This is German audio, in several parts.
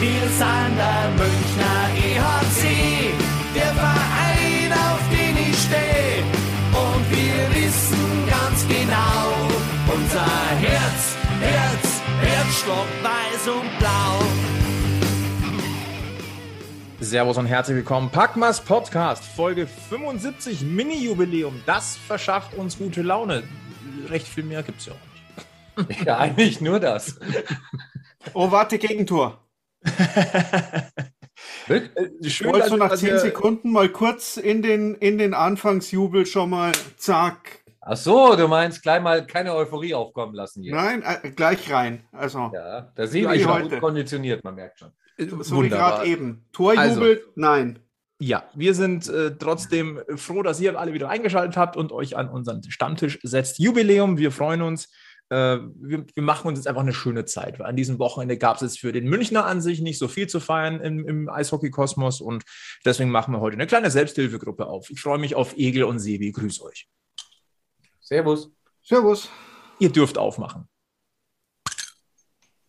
Wir sind der Münchner EHC, der Verein, auf den ich stehe. Und wir wissen ganz genau, unser Herz, Herz, Herzstock weiß und blau. Servus und herzlich willkommen. Packmas Podcast, Folge 75, Mini-Jubiläum. Das verschafft uns gute Laune. Recht viel mehr gibt es ja auch nicht. Ja, eigentlich nur das. Oh, warte, Gegentor. Äh, Schön, Wolltest du nach 10 ihr- Sekunden mal kurz in den, in den Anfangsjubel schon mal zack. Ach so, du meinst gleich mal keine Euphorie aufkommen lassen hier. Nein, äh, gleich rein. Also, Ja, da wir wie schon heute. gut konditioniert, man merkt schon. so wie gerade eben. Torjubel, nein. Ja, wir sind äh, trotzdem froh, dass ihr alle wieder eingeschaltet habt und euch an unseren Stammtisch setzt. Jubiläum, wir freuen uns. Äh, wir, wir machen uns jetzt einfach eine schöne Zeit, weil an diesem Wochenende gab es jetzt für den Münchner an sich nicht so viel zu feiern im, im Eishockey-Kosmos und deswegen machen wir heute eine kleine Selbsthilfegruppe auf. Ich freue mich auf Egel und Sebi. Grüß euch. Servus. Servus. Ihr dürft aufmachen.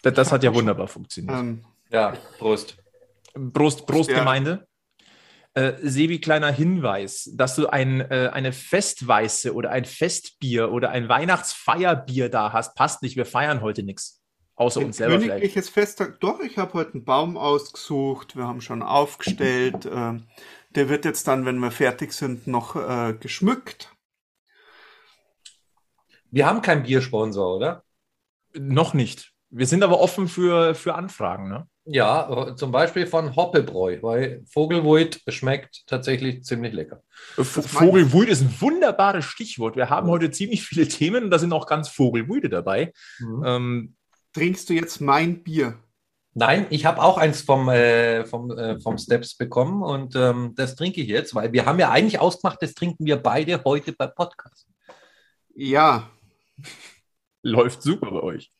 Das, das hat ja wunderbar funktioniert. Ähm, Ja, Prost. Prost, Prost Ja. Gemeinde. Äh, Sebi, kleiner Hinweis, dass du ein, äh, eine Festweiße oder ein Festbier oder ein Weihnachtsfeierbier da hast, passt nicht. Wir feiern heute nichts. Außer ein uns selber vielleicht. königliches Festtag. Doch, ich habe heute einen Baum ausgesucht. Wir haben schon aufgestellt. Ähm, der wird jetzt dann, wenn wir fertig sind, noch äh, geschmückt. Wir haben keinen Biersponsor, oder? Noch nicht. Wir sind aber offen für, für Anfragen. Ne? Ja, zum Beispiel von Hoppebräu, weil Vogelwuid schmeckt tatsächlich ziemlich lecker. Äh, V- Das meine ich. Vogelwuide ist ein wunderbares Stichwort. Wir haben heute ziemlich viele Themen und da sind auch ganz Vogelwuide dabei. Ähm, Trinkst du jetzt mein Bier? Nein, ich habe auch eins vom, äh, vom, äh, vom Steps bekommen und ähm, das trinke ich jetzt, weil wir haben ja eigentlich ausgemacht, das trinken wir beide heute beim Podcast. Ja. läuft super bei euch.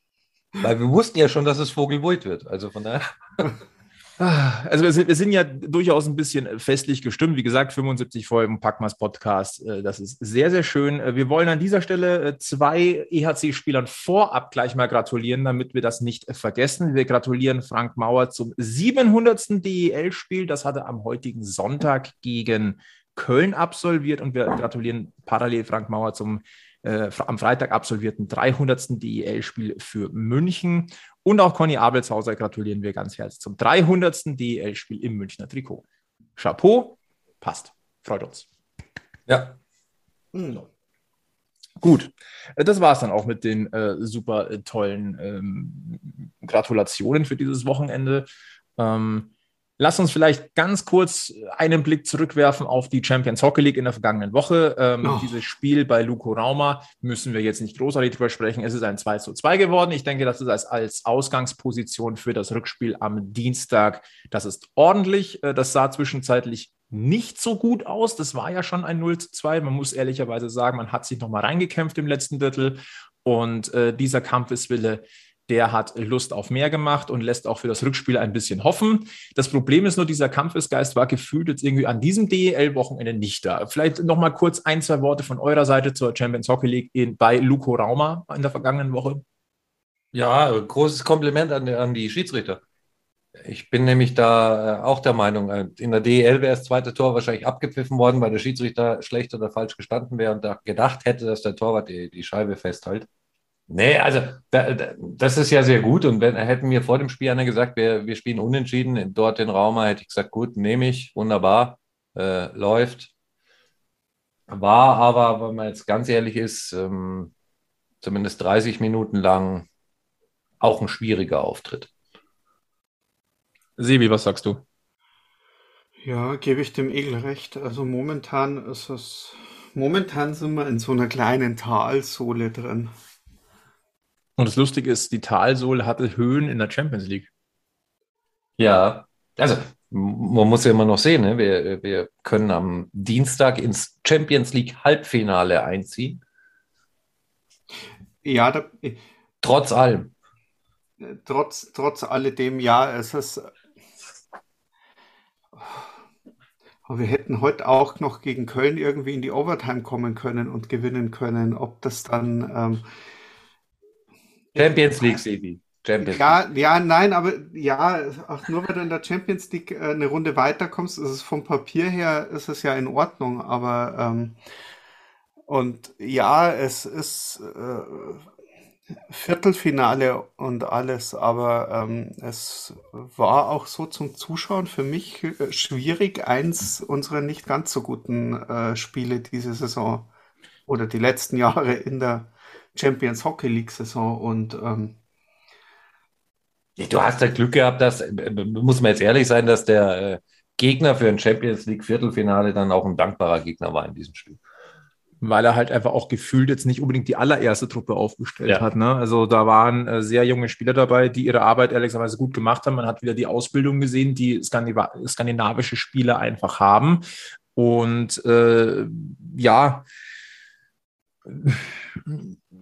Weil wir wussten ja schon, dass es Vogelwuid wird. Also von daher. Ah, Also wir sind, wir sind ja durchaus ein bisschen festlich gestimmt. Wie gesagt, 75 Folgen Packmas Podcast. äh, Das ist sehr, sehr schön. Äh, Wir wollen an dieser Stelle äh, zwei EHC-Spielern vorab gleich mal gratulieren, damit wir das nicht vergessen. Wir gratulieren Frank Mauer zum 700. DEL-Spiel. Das hat er am heutigen Sonntag gegen Köln absolviert und wir gratulieren parallel Frank Mauer zum äh, am Freitag absolvierten 300. DEL-Spiel für München. Und auch Conny Abelshauser gratulieren wir ganz herzlich zum 300. DEL-Spiel im Münchner Trikot. Chapeau, passt. Freut uns. Ja. Hm. Gut, äh, das war es dann auch mit den äh, super äh, tollen ähm, Gratulationen für dieses Wochenende. Ähm, lass uns vielleicht ganz kurz einen Blick zurückwerfen auf die Champions Hockey League in der vergangenen Woche. Ähm, Oh. Dieses Spiel bei Luko Rauma müssen wir jetzt nicht großartig drüber sprechen. Es ist ein 2 zu 2 geworden. Ich denke, das ist als, als Ausgangsposition für das Rückspiel am Dienstag. Das ist ordentlich. Äh, Das sah zwischenzeitlich nicht so gut aus. Das war ja schon ein 0 zu 2. Man muss ehrlicherweise sagen, man hat sich nochmal reingekämpft im letzten Drittel. Und äh, dieser Kampfeswille, der hat Lust auf mehr gemacht und lässt auch für das Rückspiel ein bisschen hoffen. Das Problem ist nur, dieser Kampfesgeist war gefühlt jetzt irgendwie an diesem DEL-Wochenende nicht da. Vielleicht nochmal kurz ein, zwei Worte von eurer Seite zur Champions Hockey League in, bei Luko Rauma in der vergangenen Woche. Ja, großes Kompliment an, an die Schiedsrichter. Ich bin nämlich da äh, auch der Meinung, äh, in der DEL wäre das zweite Tor wahrscheinlich abgepfiffen worden, weil der Schiedsrichter schlecht oder falsch gestanden wäre und da gedacht hätte, dass der Torwart die, die Scheibe festhält. Nee, also da, da, das ist ja sehr gut. Und wenn hätten mir vor dem Spiel einer gesagt, wir, wir spielen unentschieden dort in Rauma, hätte ich gesagt, gut, nehme ich, wunderbar, äh, läuft. War aber, wenn man jetzt ganz ehrlich ist, ähm, zumindest 30 Minuten lang auch ein schwieriger Auftritt. Sebi, was sagst du? Ja, gebe ich dem Egel recht. Also momentan ist es, momentan sind wir in so einer kleinen Talsohle drin. Und das Lustige ist, die Talsohle hatte Höhen in der Champions League. Ja, also man muss ja immer noch sehen, ne? wir, wir können am Dienstag ins Champions League Halbfinale einziehen, Ja, da, trotz allem. trotz, trotz alledem, ja, es ist. Aber wir hätten heute auch noch gegen Köln irgendwie in die Overtime kommen können und gewinnen können. Ob das dann. Ähm, Champions League, Sebi. Champions ja, League. Ja, nein, aber ja, auch nur weil du in der Champions League äh, eine Runde weiterkommst, ist es vom Papier her ist es ja in Ordnung, aber ähm, und ja, es ist äh, Viertelfinale und alles, aber ähm, es war auch so zum Zuschauen für mich äh, schwierig, eins unserer nicht ganz so guten äh, Spiele diese Saison oder die letzten Jahre in der Champions Hockey League Saison und ähm, Du hast ja Glück gehabt, dass, muss man jetzt ehrlich sein, dass der äh, Gegner für ein Champions League Viertelfinale dann auch ein dankbarer Gegner war in diesem Spiel. Weil er halt einfach auch gefühlt jetzt nicht unbedingt die allererste Truppe aufgestellt ja. hat. Ne? Also da waren äh, sehr junge Spieler dabei, die ihre Arbeit ehrlicherweise gut gemacht haben. Man hat wieder die Ausbildung gesehen, die skandinavische Spieler einfach haben. Und äh, ja,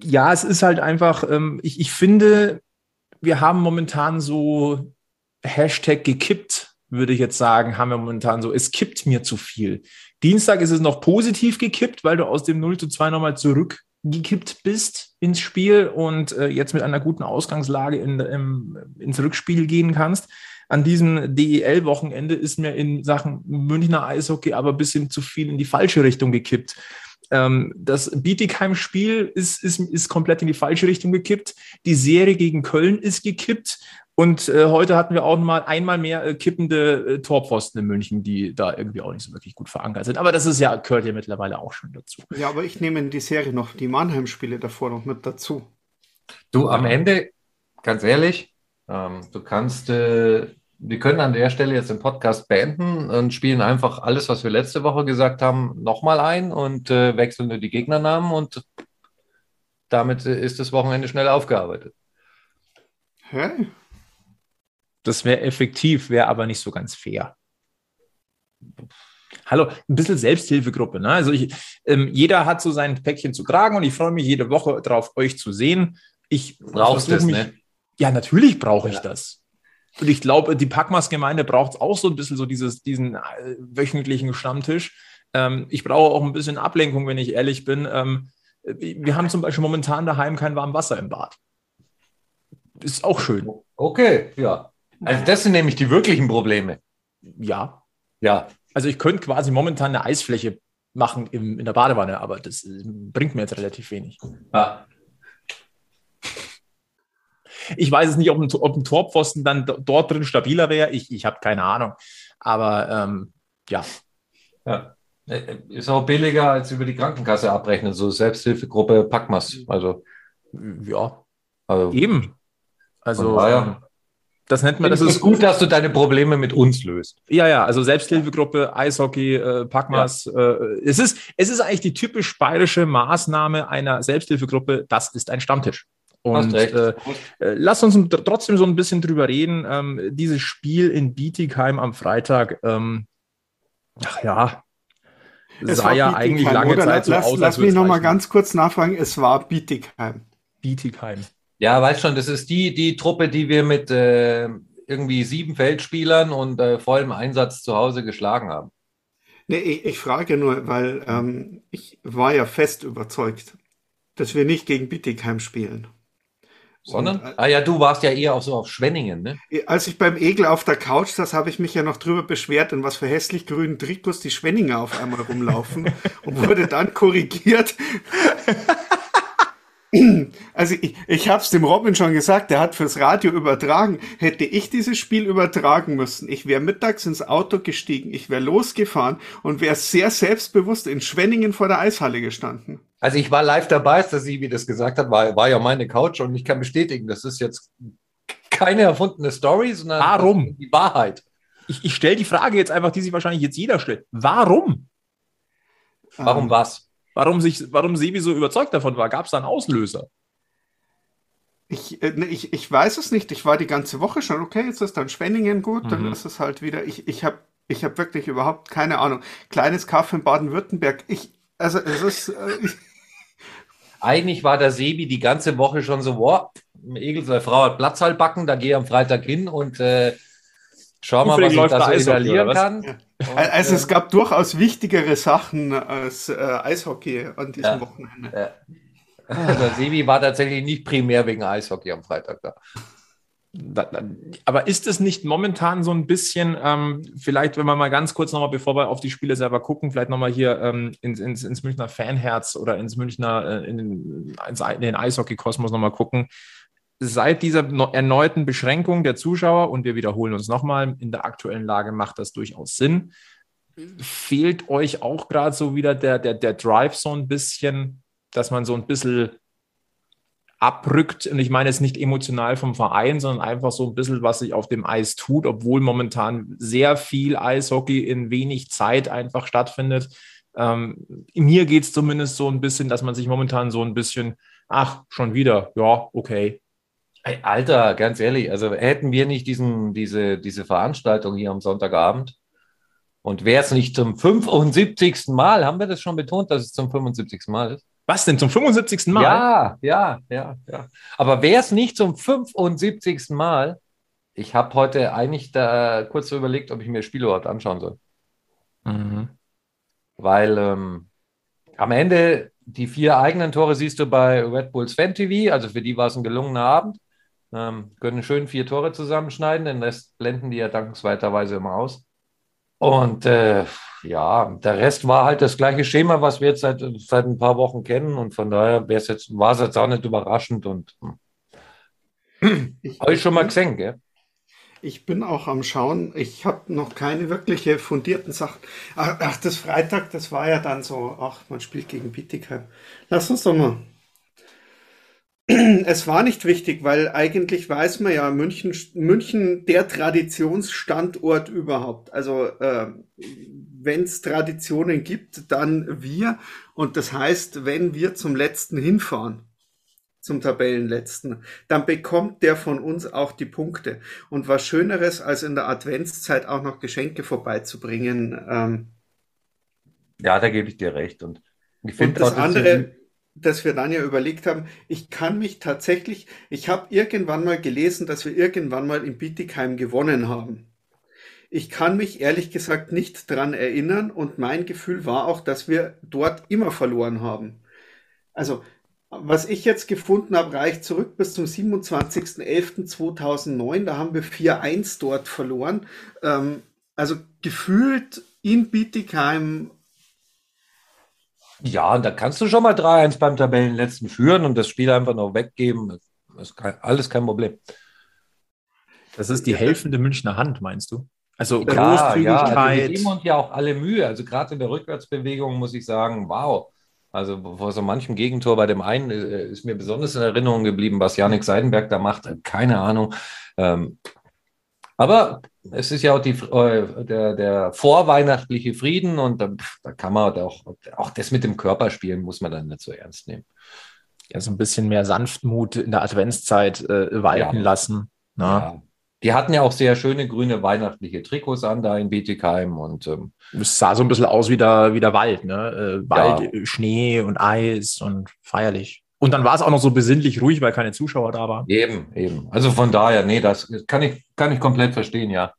ja, es ist halt einfach, ähm, ich, ich finde, wir haben momentan so Hashtag gekippt, würde ich jetzt sagen, haben wir momentan so, es kippt mir zu viel. Dienstag ist es noch positiv gekippt, weil du aus dem 0 zu 2 nochmal zurückgekippt bist ins Spiel und äh, jetzt mit einer guten Ausgangslage in, im, ins Rückspiel gehen kannst. An diesem DEL-Wochenende ist mir in Sachen Münchner Eishockey aber ein bisschen zu viel in die falsche Richtung gekippt. Ähm, das Bietigheim-Spiel ist, ist, ist komplett in die falsche Richtung gekippt. Die Serie gegen Köln ist gekippt. Und äh, heute hatten wir auch mal einmal mehr äh, kippende äh, Torpfosten in München, die da irgendwie auch nicht so wirklich gut verankert sind. Aber das ist ja, gehört ja mittlerweile auch schon dazu. Ja, aber ich nehme in die Serie noch die Mannheim-Spiele davor noch mit dazu. Du, am Ende, ganz ehrlich, ähm, du kannst äh, wir können an der Stelle jetzt den Podcast beenden und spielen einfach alles, was wir letzte Woche gesagt haben, nochmal ein und äh, wechseln nur die Gegnernamen und damit äh, ist das Wochenende schnell aufgearbeitet. Hä? Das wäre effektiv, wäre aber nicht so ganz fair. Hallo, ein bisschen Selbsthilfegruppe. Ne? Also ich, ähm, jeder hat so sein Päckchen zu tragen und ich freue mich jede Woche darauf, euch zu sehen. Ich brauche das, mich, ne? Ja, natürlich brauche ich ja. das. Und ich glaube, die Packmas-Gemeinde braucht auch so ein bisschen so dieses, diesen äh, wöchentlichen Stammtisch. Ähm, ich brauche auch ein bisschen Ablenkung, wenn ich ehrlich bin. Ähm, wir haben zum Beispiel momentan daheim kein warmes Wasser im Bad. Ist auch schön. Okay, ja. Also das sind nämlich die wirklichen Probleme. Ja. Ja. Also ich könnte quasi momentan eine Eisfläche machen im, in der Badewanne, aber das äh, bringt mir jetzt relativ wenig. Ja. Ich weiß es nicht, ob ein, ob ein Torpfosten dann dort drin stabiler wäre. Ich, ich habe keine Ahnung. Aber ähm, ja. Ja. Äh, ist auch billiger als über die Krankenkasse abrechnen, so Selbsthilfegruppe Packmas. Also ja. Also, Eben. Also das nennt man. Das ist gut, dass du deine Probleme mit uns löst. Ja, ja. Also Selbsthilfegruppe, Eishockey, äh, Packmas. Ja. Äh, es ist es ist eigentlich die typisch bayerische Maßnahme einer Selbsthilfegruppe. Das ist ein Stammtisch. Und äh, äh, lass uns trotzdem so ein bisschen drüber reden. Ähm, dieses Spiel in Bietigheim am Freitag, ähm, ach ja, es sah ja eigentlich lange oder? Zeit so lass, aus. Lass mich noch mal ganz kurz nachfragen. Es war Bietigheim. Bietigheim. Ja, weißt schon, das ist die, die Truppe, die wir mit äh, irgendwie sieben Feldspielern und äh, vollem Einsatz zu Hause geschlagen haben. Nee, ich, ich frage nur, weil ähm, ich war ja fest überzeugt, dass wir nicht gegen Bietigheim spielen. Sondern? Und, äh, ah ja, du warst ja eher auch so auf Schwenningen, ne? Als ich beim Egel auf der Couch saß, habe ich mich ja noch drüber beschwert, in was für hässlich grünen Trikots die Schwenninger auf einmal rumlaufen und wurde dann korrigiert. Also ich, ich habe es dem Robin schon gesagt, der hat fürs Radio übertragen. Hätte ich dieses Spiel übertragen müssen, ich wäre mittags ins Auto gestiegen, ich wäre losgefahren und wäre sehr selbstbewusst in Schwenningen vor der Eishalle gestanden. Also ich war live dabei, als sie wie das gesagt hat, war, war ja meine Couch und ich kann bestätigen, das ist jetzt keine erfundene Story, sondern Warum? die Wahrheit. Ich, ich stelle die Frage jetzt einfach, die sich wahrscheinlich jetzt jeder stellt. Warum? Warum ähm, was? warum, sich, warum Sebi so überzeugt davon war. Gab es da einen Auslöser? Ich, äh, ne, ich, ich weiß es nicht. Ich war die ganze Woche schon, okay, jetzt ist dann Schwenningen gut, mhm. dann ist es halt wieder. Ich, ich habe ich hab wirklich überhaupt keine Ahnung. Kleines Kaff in Baden-Württemberg. Ich, also es ist. Eigentlich war der Sebi die ganze Woche schon so, boah, Egel, seine Frau hat Platzhalt backen, da gehe ich am Freitag hin und äh, schau mal, was ich da so installieren kann. Ja. Und, also es gab durchaus wichtigere Sachen als äh, Eishockey an diesem ja, Wochenende. Ja. Der Sebi war tatsächlich nicht primär wegen Eishockey am Freitag da. Aber ist es nicht momentan so ein bisschen, ähm, vielleicht, wenn wir mal ganz kurz nochmal, bevor wir auf die Spiele selber gucken, vielleicht nochmal hier ähm, ins, ins, ins, Münchner Fanherz oder ins Münchner, äh, in, den, in den Eishockey-Kosmos nochmal gucken. Seit dieser erneuten Beschränkung der Zuschauer, und wir wiederholen uns nochmal, in der aktuellen Lage macht das durchaus Sinn. Fehlt euch auch gerade so wieder der, der, der Drive so ein bisschen, dass man so ein bisschen abrückt. Und ich meine jetzt nicht emotional vom Verein, sondern einfach so ein bisschen, was sich auf dem Eis tut, obwohl momentan sehr viel Eishockey in wenig Zeit einfach stattfindet. Ähm, mir geht es zumindest so ein bisschen, dass man sich momentan so ein bisschen, ach, schon wieder, ja, okay. Alter, ganz ehrlich, also hätten wir nicht diesen, diese, diese Veranstaltung hier am Sonntagabend und wäre es nicht zum 75. Mal, haben wir das schon betont, dass es zum 75. Mal ist? Was denn, zum 75. Mal? Ja, ja, ja, ja. Aber wäre es nicht zum 75. Mal, ich habe heute eigentlich da kurz so überlegt, ob ich mir Spiele überhaupt anschauen soll. Mhm. Weil ähm, am Ende die vier eigenen Tore siehst du bei Red Bulls Fan TV, also für die war es ein gelungener Abend. Ähm, können schön vier Tore zusammenschneiden, den Rest blenden die ja dankenswerterweise immer aus. Und äh, ja, der Rest war halt das gleiche Schema, was wir jetzt seit, seit ein paar Wochen kennen. Und von daher wäre es jetzt, war es jetzt auch nicht überraschend und hm. habe ich schon mal gesehen, gell? Ich bin auch am Schauen. Ich habe noch keine wirkliche fundierten Sachen. Ach, ach, das Freitag, das war ja dann so, ach, man spielt gegen Bietigheim. Lass uns doch mal es war nicht wichtig, weil eigentlich weiß man ja, München, München der Traditionsstandort überhaupt. Also äh, wenn es Traditionen gibt, dann wir. Und das heißt, wenn wir zum letzten hinfahren, zum Tabellenletzten, dann bekommt der von uns auch die Punkte. Und was Schöneres, als in der Adventszeit auch noch Geschenke vorbeizubringen. Ähm, ja, da gebe ich dir recht. Und ich finde das andere dass wir dann ja überlegt haben, ich kann mich tatsächlich, ich habe irgendwann mal gelesen, dass wir irgendwann mal in Bietigheim gewonnen haben. Ich kann mich ehrlich gesagt nicht dran erinnern und mein Gefühl war auch, dass wir dort immer verloren haben. Also, was ich jetzt gefunden habe, reicht zurück bis zum 27.11.2009. Da haben wir 4-1 dort verloren. Ähm, also gefühlt in Bietigheim ja, und da kannst du schon mal 3-1 beim Tabellenletzten führen und das Spiel einfach noch weggeben. Das ist alles kein Problem. Das ist die helfende Münchner Hand, meinst du? Also ja, Großzügigkeit. Ja, also wir geben uns ja auch alle Mühe. Also gerade in der Rückwärtsbewegung muss ich sagen, wow. Also vor so manchem Gegentor bei dem einen äh, ist mir besonders in Erinnerung geblieben, was Janik Seidenberg da macht. Keine Ahnung. Ähm, aber es ist ja auch die, äh, der, der vorweihnachtliche Frieden und da, da kann man auch, auch das mit dem Körperspielen muss man dann nicht so ernst nehmen. Ja, so ein bisschen mehr Sanftmut in der Adventszeit äh, walten ja. lassen. Ne? Ja. Die hatten ja auch sehr schöne grüne weihnachtliche Trikots an da in Bietigheim und ähm, es sah so ein bisschen aus wie der, wie der Wald, ne? Äh, Wald, ja. Schnee und Eis und feierlich. Und dann war es auch noch so besinnlich ruhig, weil keine Zuschauer da waren. Eben, eben. Also von daher, nee, das kann ich, kann ich komplett verstehen, ja.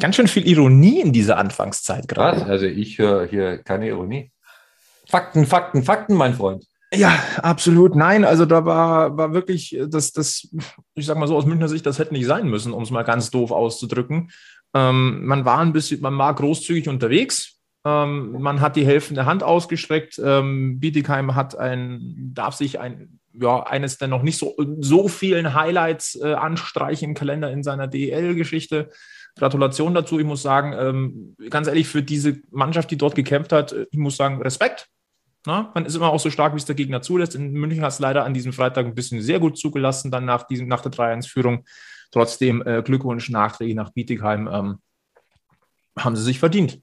Ganz schön viel Ironie in dieser Anfangszeit gerade. Was? Also ich höre hier keine Ironie. Fakten, Fakten, Fakten, mein Freund. Ja, absolut. Nein, also da war, war wirklich das, das, ich sag mal so aus Münchner Sicht, das hätte nicht sein müssen, um es mal ganz doof auszudrücken. Ähm, man war ein bisschen, man war großzügig unterwegs, ähm, man hat die helfende Hand ausgestreckt. Ähm, Bietigheim hat ein, darf sich ein, ja, eines der noch nicht so, so vielen Highlights äh, anstreichen im Kalender in seiner DEL-Geschichte. Gratulation dazu. Ich muss sagen, ähm, ganz ehrlich, für diese Mannschaft, die dort gekämpft hat, äh, ich muss sagen, Respekt. Na, man ist immer auch so stark, wie es der Gegner zulässt. In München hat es leider an diesem Freitag ein bisschen sehr gut zugelassen, dann nach, diesem, nach der 3-1-Führung. Trotzdem äh, Glückwunsch nachträglich nach Bietigheim. Ähm, haben sie sich verdient.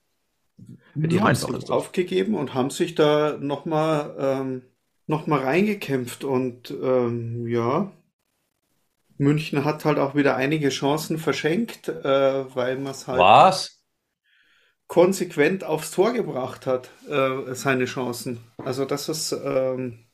Die haben sich aufgegeben und haben sich da nochmal ähm, noch reingekämpft. Und ähm, ja, München hat halt auch wieder einige Chancen verschenkt, äh, weil man es halt Was? konsequent aufs Tor gebracht hat, äh, seine Chancen. Also das ist ähm,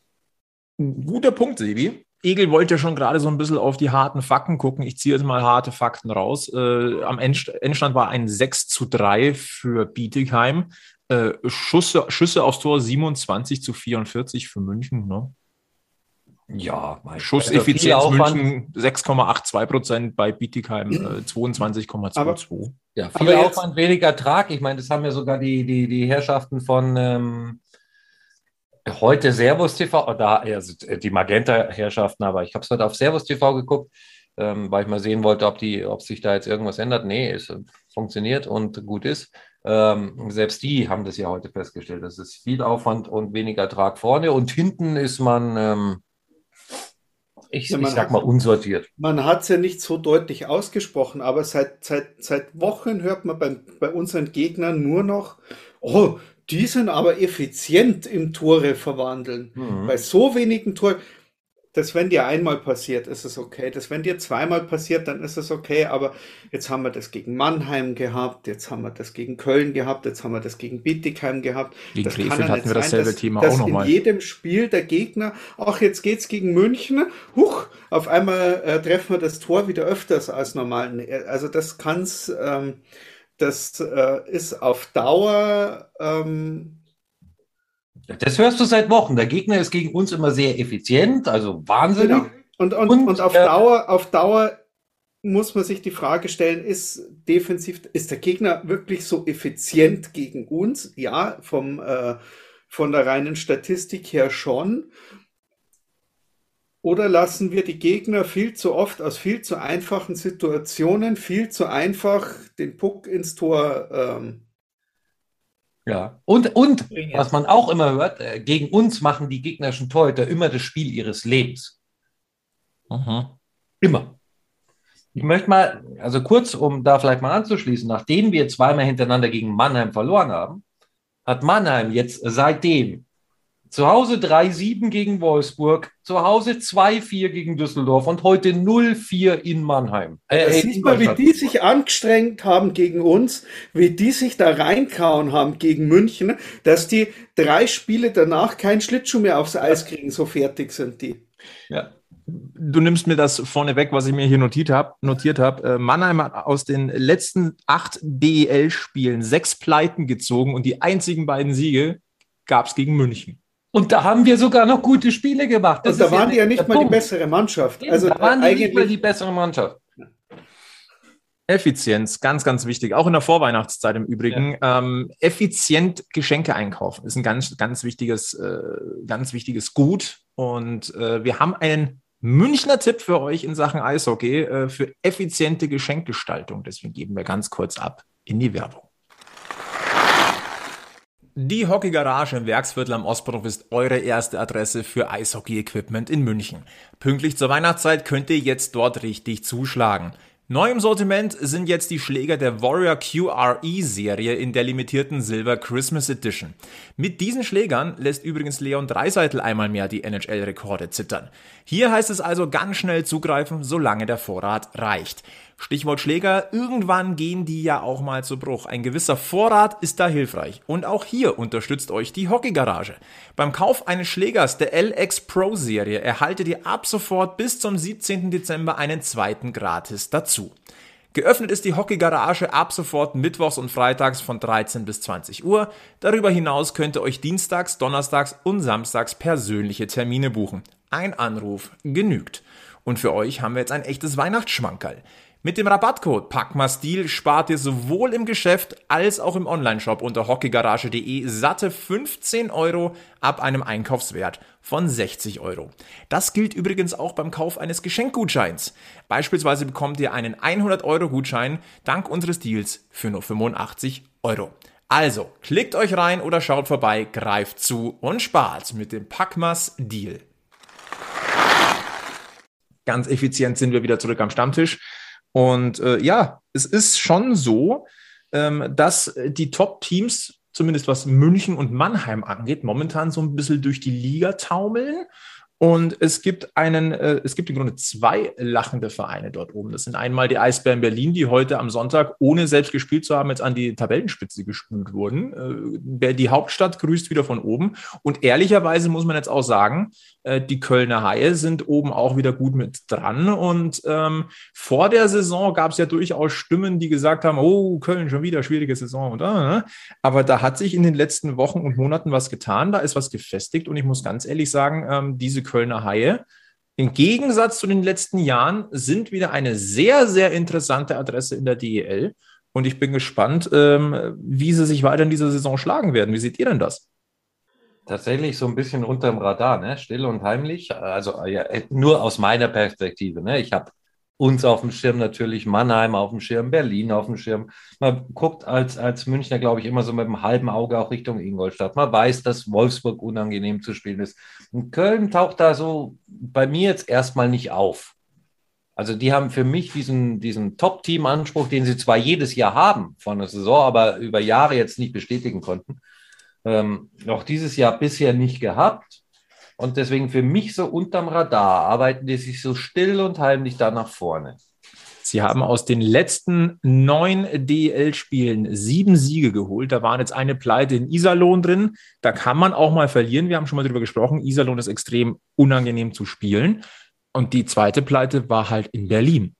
guter Punkt, Sebi. Egel wollte ja schon gerade so ein bisschen auf die harten Fakten gucken. Ich ziehe jetzt mal harte Fakten raus. Äh, am Endstand war ein 6 zu 3 für Bietigheim. Äh, Schüsse, Schüsse aufs Tor 27 zu 44 für München. Ne? Ja, mein Schusseffizienz also. München 6,82 Prozent, bei Bietigheim äh, 22,22. Ja, Aber viel jetzt- Aufwand, wenig Ertrag. Ich meine, das haben ja sogar die, die, die Herrschaften von ähm, heute Servus TV, oh, da, also die Magenta-Herrschaften, aber ich habe es heute auf Servus TV geguckt, ähm, weil ich mal sehen wollte, ob, die, ob sich da jetzt irgendwas ändert. Nee, es äh, funktioniert und gut ist. Ähm, selbst die haben das ja heute festgestellt. Das ist viel Aufwand und weniger Ertrag vorne und hinten ist man, ähm, ich, Ja, ich man sag hat- mal, unsortiert. Man hat es ja nicht so deutlich ausgesprochen, aber seit, seit, seit Wochen hört man bei, bei unseren Gegnern nur noch, oh, die sind aber effizient im Tore verwandeln. Mhm. Bei so wenigen Toren, das wenn dir einmal passiert, ist es okay. Das wenn dir zweimal passiert, dann ist es okay. Aber jetzt haben wir das gegen Mannheim gehabt, jetzt haben wir das gegen Köln gehabt, jetzt haben wir das gegen Bietigheim gehabt. Gegen Das Krefeld hatten wir dasselbe dass, Thema dass auch nochmal. in jedem Spiel der Gegner, ach, jetzt geht's gegen München, huch, auf einmal äh, treffen wir das Tor wieder öfters als normal. Nee, Also das kann's, ähm, das äh, ist auf Dauer, ähm, Das hörst du seit Wochen. Der Gegner ist gegen uns immer sehr effizient, also wahnsinnig. Genau. Und, und, Und, und, auf, äh, Dauer, auf Dauer muss man sich die Frage stellen, ist defensiv, ist der Gegner wirklich so effizient gegen uns? Ja, vom, äh, von der reinen Statistik her schon. Oder lassen wir die Gegner viel zu oft aus viel zu einfachen Situationen, viel zu einfach den Puck ins Tor ähm, Ja. Und, und was man auch immer hört, äh, gegen uns machen die gegnerischen Torhüter immer das Spiel ihres Lebens. Mhm. Immer. Ich möchte mal, also kurz, um da vielleicht mal anzuschließen, nachdem wir zweimal hintereinander gegen Mannheim verloren haben, hat Mannheim jetzt seitdem zu Hause 3-7 gegen Wolfsburg, zu Hause 2-4 gegen Düsseldorf und heute 0-4 in Mannheim. Äh, in sieht man, wie die sich angestrengt haben gegen uns, wie die sich da reinkauen haben gegen München, dass die drei Spiele danach keinen Schlittschuh mehr aufs Eis kriegen, so fertig sind die. ja. Du nimmst mir das vorne weg, was ich mir hier notiert habe. Notiert hab. Äh, Mannheim hat aus den letzten acht DEL-Spielen sechs Pleiten gezogen und die einzigen beiden Siege gab es gegen München. Und da haben wir sogar noch gute Spiele gemacht. Das Und da ist waren die ja nicht mal die Punkt. bessere Mannschaft. Eben, Also da waren die nicht mal die bessere Mannschaft. Effizienz, ganz, ganz wichtig. Auch in der Vorweihnachtszeit im Übrigen. Ähm, effizient Geschenke einkaufen ist ein ganz, ganz wichtiges, äh, ganz wichtiges Gut. Und äh, wir haben einen Münchner Tipp für euch in Sachen Eishockey äh, für effiziente Geschenkgestaltung. Deswegen geben wir ganz kurz ab in die Werbung. Die Hockey-Garage im Werksviertel am Ostbahnhof ist eure erste Adresse für Eishockey-Equipment in München. Pünktlich zur Weihnachtszeit könnt ihr jetzt dort richtig zuschlagen. Neu im Sortiment sind jetzt die Schläger der Warrior QRE-Serie in der limitierten Silver Christmas Edition. Mit diesen Schlägern lässt übrigens Leon Dreiseitel einmal mehr die NHL-Rekorde zittern. Hier heißt es also ganz schnell zugreifen, solange der Vorrat reicht. Stichwort Schläger, irgendwann gehen die ja auch mal zu Bruch. Ein gewisser Vorrat ist da hilfreich. Und auch hier unterstützt euch die Hockeygarage. Beim Kauf eines Schlägers der LX Pro Serie erhaltet ihr ab sofort bis zum 17. Dezember einen zweiten gratis dazu. Geöffnet ist die Hockeygarage ab sofort mittwochs und freitags von 13 bis 20 Uhr. Darüber hinaus könnt ihr euch dienstags, donnerstags und samstags persönliche Termine buchen. Ein Anruf genügt. Und für euch haben wir jetzt ein echtes Weihnachtsschmankerl. Mit dem Rabattcode PACMASTIL spart ihr sowohl im Geschäft als auch im Onlineshop unter hockeygarage.de satte 15 Euro ab einem Einkaufswert von 60 Euro. Das gilt übrigens auch beim Kauf eines Geschenkgutscheins. Beispielsweise bekommt ihr einen 100 Euro Gutschein dank unseres Deals für nur 85 Euro. Also, klickt euch rein oder schaut vorbei, greift zu und spart mit dem Packmas Deal. Ganz effizient sind wir wieder zurück am Stammtisch. Und äh, ja, es ist schon so, ähm, dass die Top-Teams, zumindest was München und Mannheim angeht, momentan so ein bisschen durch die Liga taumeln. Und es gibt einen, äh, es gibt im Grunde zwei lachende Vereine dort oben. Das sind einmal die Eisbären Berlin, die heute am Sonntag, ohne selbst gespielt zu haben, jetzt an die Tabellenspitze gespült wurden. Äh, die Hauptstadt grüßt wieder von oben. Und ehrlicherweise muss man jetzt auch sagen, die Kölner Haie sind oben auch wieder gut mit dran. Und ähm, vor der Saison gab es ja durchaus Stimmen, die gesagt haben, oh, Köln schon wieder schwierige Saison. Und, äh, aber da hat sich in den letzten Wochen und Monaten was getan. Da ist was gefestigt. Und ich muss ganz ehrlich sagen, ähm, diese Kölner Haie Im Gegensatz zu den letzten Jahren sind wieder eine sehr, sehr interessante Adresse in der DEL. Und ich bin gespannt, ähm, wie sie sich weiter in dieser Saison schlagen werden. Wie seht ihr denn das? Tatsächlich so ein bisschen unterm Radar, ne? still und heimlich. Also ja, nur aus meiner Perspektive. Ne? Ich habe uns auf dem Schirm natürlich, Mannheim auf dem Schirm, Berlin auf dem Schirm. Man guckt als, als Münchner, glaube ich, immer so mit einem halben Auge auch Richtung Ingolstadt. Man weiß, dass Wolfsburg unangenehm zu spielen ist. Und Köln taucht da so bei mir jetzt erstmal nicht auf. Also die haben für mich diesen, diesen Top-Team-Anspruch, den sie zwar jedes Jahr haben von der Saison, aber über Jahre jetzt nicht bestätigen konnten. Ähm, auch dieses Jahr bisher nicht gehabt. Und deswegen für mich so unterm Radar arbeiten die sich so still und heimlich da nach vorne. Sie haben aus den letzten neun DL-Spielen sieben Siege geholt. Da waren jetzt eine Pleite in Iserlohn drin. Da kann man auch mal verlieren. Wir haben schon mal darüber gesprochen. Iserlohn ist extrem unangenehm zu spielen. Und die zweite Pleite war halt in Berlin.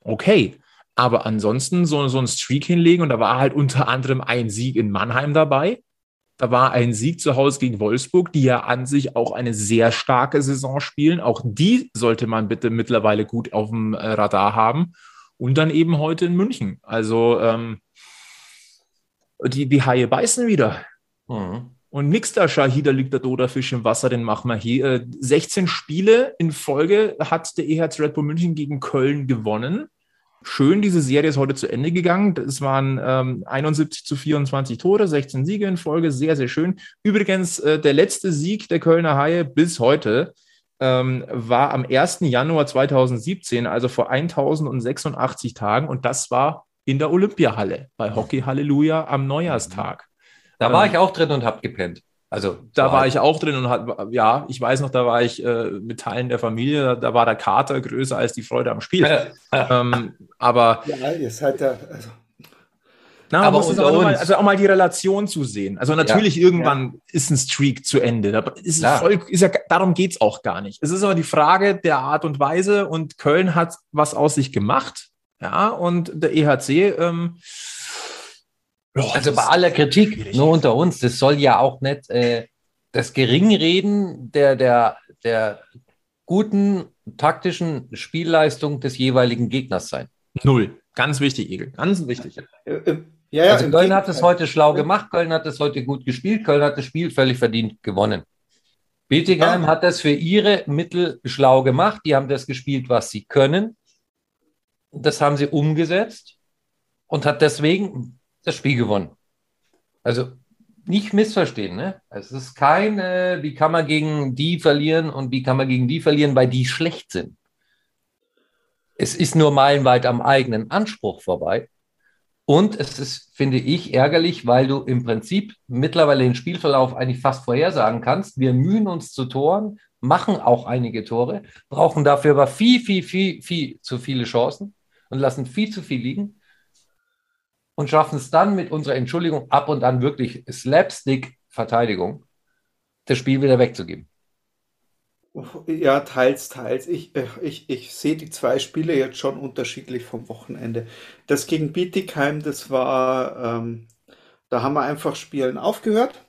Okay. Aber ansonsten so, so ein Streak hinlegen und da war halt unter anderem ein Sieg in Mannheim dabei. Da war ein Sieg zu Hause gegen Wolfsburg, die ja an sich auch eine sehr starke Saison spielen. Auch die sollte man bitte mittlerweile gut auf dem äh, Radar haben. Und dann eben heute in München. Also ähm, die, die Haie beißen wieder. Mhm. Und nix da, Shahida liegt der Doderfisch im Wasser, den machen wir hier. 16 äh, Spiele in Folge hat der EHC Red Bull München gegen Köln gewonnen schön, diese Serie ist heute zu Ende gegangen. Es waren ähm, 71 zu 24 Tore, 16 Siege in Folge, sehr, sehr schön. Übrigens, äh, der letzte Sieg der Kölner Haie bis heute ähm, war am 1. Januar 2017, also vor 1086 Tagen. Und das war in der Olympiahalle bei Hockey Halleluja am Neujahrstag. Da war ähm, ich auch drin und habe gepennt. Also da war ich auch drin und hat, ja, ich weiß noch, da war ich äh, mit Teilen der Familie, da war der Kater größer als die Freude am Spiel. ähm, aber ja, ihr seid ja, also. Na, aber muss auch mal, also auch mal die Relation zu sehen. Also natürlich ja, irgendwann ja. ist ein Streak zu Ende. Da ist es voll, ist ja, darum geht es auch gar nicht. Es ist aber die Frage der Art und Weise und Köln hat was aus sich gemacht. Ja, und der EHC ähm, also bei aller Kritik, nur unter uns, das soll ja auch nicht äh, das Geringreden der, der, der guten taktischen Spielleistung des jeweiligen Gegners sein. Null. Ganz wichtig, Egel. Ganz wichtig. Äh, äh, ja, ja, also Köln hat es heute schlau gemacht, Köln hat es heute gut gespielt, Köln hat das Spiel völlig verdient gewonnen. Bietigheim ja. hat das für ihre Mittel schlau gemacht. Die haben das gespielt, was sie können. Das haben sie umgesetzt und hat deswegen das Spiel gewonnen. Also nicht missverstehen, ne? Es ist kein, äh, wie kann man gegen die verlieren und wie kann man gegen die verlieren, weil die schlecht sind. Es ist nur meilenweit am eigenen Anspruch vorbei. Und es ist, finde ich, ärgerlich, weil du im Prinzip mittlerweile den Spielverlauf eigentlich fast vorhersagen kannst. Wir mühen uns zu Toren, machen auch einige Tore, brauchen dafür aber viel, viel, viel, viel zu viele Chancen und lassen viel zu viel liegen und schaffen es dann mit unserer Entschuldigung ab und an wirklich Slapstick-Verteidigung, das Spiel wieder wegzugeben. Ja, teils, teils. Ich, äh, ich, ich sehe die zwei Spiele jetzt schon unterschiedlich vom Wochenende. Das gegen Bietigheim, das war, ähm, da haben wir einfach Spielen aufgehört.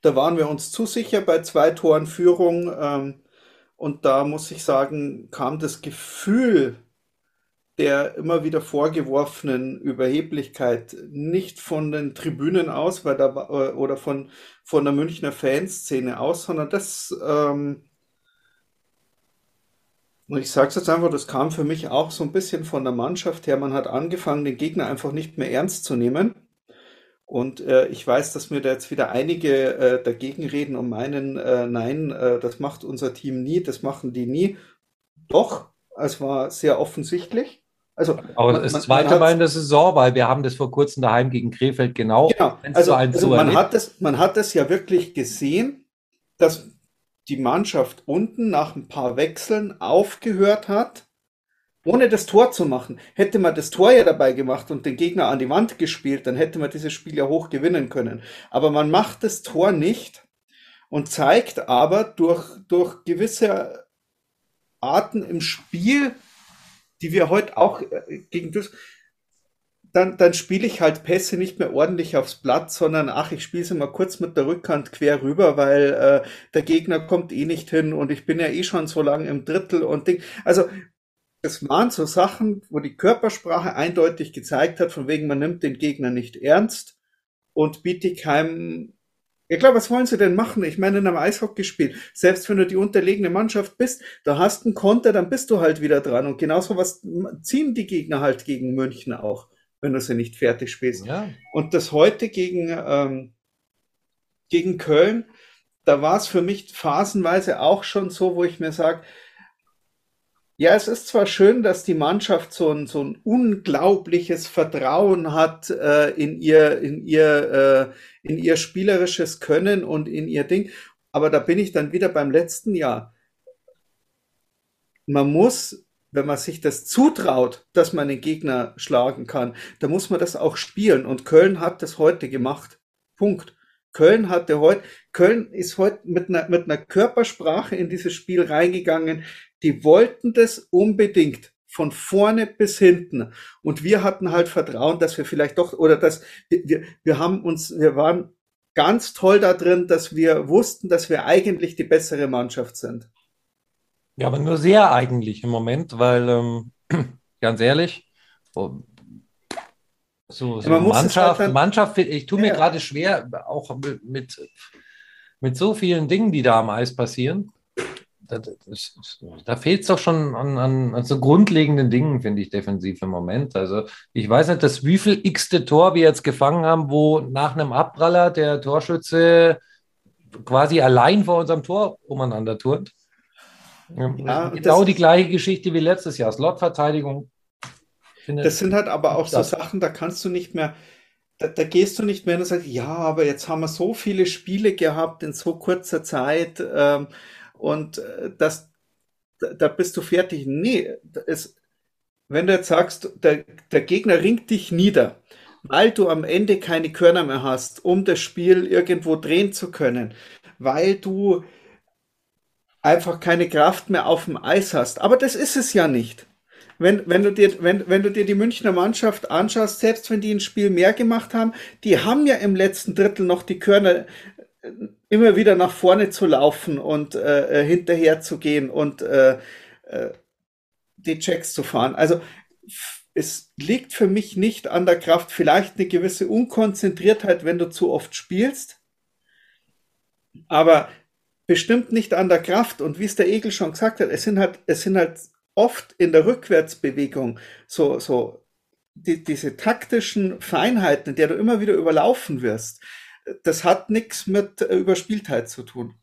Da waren wir uns zu sicher bei zwei Toren Führung. Ähm, und da muss ich sagen, kam das Gefühl der immer wieder vorgeworfenen Überheblichkeit nicht von den Tribünen aus, weil da äh, oder von von der Münchner Fanszene aus, sondern das ähm, und ich sage es jetzt einfach, das kam für mich auch so ein bisschen von der Mannschaft her. Man hat angefangen, den Gegner einfach nicht mehr ernst zu nehmen. Und äh, ich weiß, dass mir da jetzt wieder einige äh, dagegen reden und meinen, äh, nein, äh, das macht unser Team nie, das machen die nie. Doch, es war sehr offensichtlich. Also, Aber das zweite Mal in der Saison, weil wir haben das vor kurzem daheim gegen Krefeld genau. Genau, also, also man, hat das, man hat das ja wirklich gesehen, dass die Mannschaft unten nach ein paar Wechseln aufgehört hat, ohne das Tor zu machen. Hätte man das Tor ja dabei gemacht und den Gegner an die Wand gespielt, dann hätte man dieses Spiel ja hoch gewinnen können. Aber man macht das Tor nicht und zeigt aber durch, durch gewisse Arten im Spiel, die wir heute auch äh, gegen das, dann, dann spiele ich halt Pässe nicht mehr ordentlich aufs Blatt, sondern ach, ich spiele sie mal kurz mit der Rückhand quer rüber, weil äh, der Gegner kommt eh nicht hin und ich bin ja eh schon so lange im Drittel und Ding. Also es waren so Sachen, wo die Körpersprache eindeutig gezeigt hat, von wegen man nimmt den Gegner nicht ernst und bietet keinem ja klar, was wollen sie denn machen? Ich meine, in einem Eishockeyspiel, selbst wenn du die unterlegene Mannschaft bist, da hast einen Konter, dann bist du halt wieder dran. Und genauso was ziehen die Gegner halt gegen München auch, wenn du sie nicht fertig spielst. Ja. Und das heute gegen, ähm, gegen Köln, da war es für mich phasenweise auch schon so, wo ich mir sage, ja, es ist zwar schön, dass die Mannschaft so ein, so ein unglaubliches Vertrauen hat äh, in ihr, in ihr, äh, in ihr spielerisches Können und in ihr Ding, aber da bin ich dann wieder beim letzten Jahr. Man muss, wenn man sich das zutraut, dass man den Gegner schlagen kann, dann muss man das auch spielen. Und Köln hat das heute gemacht. Punkt. Köln hatte heute, Köln ist heute mit einer, mit einer Körpersprache in dieses Spiel reingegangen, die wollten das unbedingt von vorne bis hinten. Und wir hatten halt Vertrauen, dass wir vielleicht doch, oder dass wir, wir haben uns, wir waren ganz toll da drin, dass wir wussten, dass wir eigentlich die bessere Mannschaft sind. Ja, aber nur sehr eigentlich im Moment, weil ähm, ganz ehrlich, oh, so, so Mannschaft, halt Mannschaft, ich tue mir ja. gerade schwer, auch mit, mit so vielen Dingen, die da am Eis passieren da, da fehlt es doch schon an, an, an, so grundlegenden Dingen, finde ich, defensiv im Moment. Also ich weiß nicht, das wieviel x-te Tor wir jetzt gefangen haben, wo nach einem Abpraller der Torschütze quasi allein vor unserem Tor umeinander turnt. Ja, genau die gleiche Geschichte wie letztes Jahr. Slotverteidigung. Das sind halt aber auch so Sachen, da kannst du nicht mehr, da, da, gehst du nicht mehr und sagst, ja, aber jetzt haben wir so viele Spiele gehabt in so kurzer Zeit. Ähm, und äh, das, da bist du fertig. Nee, es, wenn du jetzt sagst, der, der Gegner ringt dich nieder, weil du am Ende keine Körner mehr hast, um das Spiel irgendwo drehen zu können, weil du einfach keine Kraft mehr auf dem Eis hast. Aber das ist es ja nicht. Wenn, wenn, du dir, wenn, wenn du dir die Münchner Mannschaft anschaust, selbst wenn die ein Spiel mehr gemacht haben, die haben ja im letzten Drittel noch die Körner immer wieder nach vorne zu laufen und äh, äh, hinterher zu gehen und äh, äh, die Checks zu fahren. Also es liegt für mich nicht an der Kraft, vielleicht eine gewisse Unkonzentriertheit, wenn du zu oft spielst, aber bestimmt nicht an der Kraft. Und wie es der Egel schon gesagt hat, es sind halt, es sind halt oft in der Rückwärtsbewegung so, so die, diese taktischen Feinheiten, in der du immer wieder überlaufen wirst das hat nichts mit äh, Überspieltheit zu tun.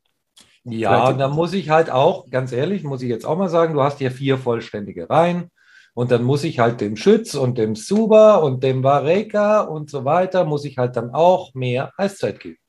Ja, da muss ich halt auch, ganz ehrlich, muss ich jetzt auch mal sagen, du hast hier vier vollständige Reihen und dann muss ich halt dem Schütz und dem Suba und dem Vareka und so weiter, muss ich halt dann auch mehr Eiszeit geben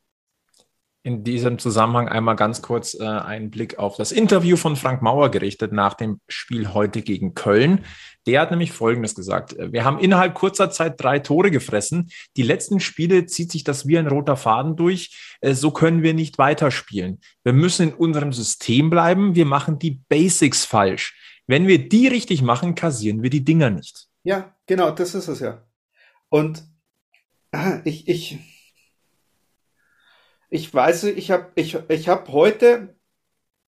in diesem Zusammenhang einmal ganz kurz äh, einen Blick auf das Interview von Frank Mauer gerichtet nach dem Spiel heute gegen Köln. Der hat nämlich Folgendes gesagt. Wir haben innerhalb kurzer Zeit drei Tore gefressen. Die letzten Spiele zieht sich das wie ein roter Faden durch. Äh, so können wir nicht weiterspielen. Wir müssen in unserem System bleiben. Wir machen die Basics falsch. Wenn wir die richtig machen, kassieren wir die Dinger nicht. Ja, genau, das ist es ja. Und ah, ich, ich, ich weiß, ich habe ich, ich hab heute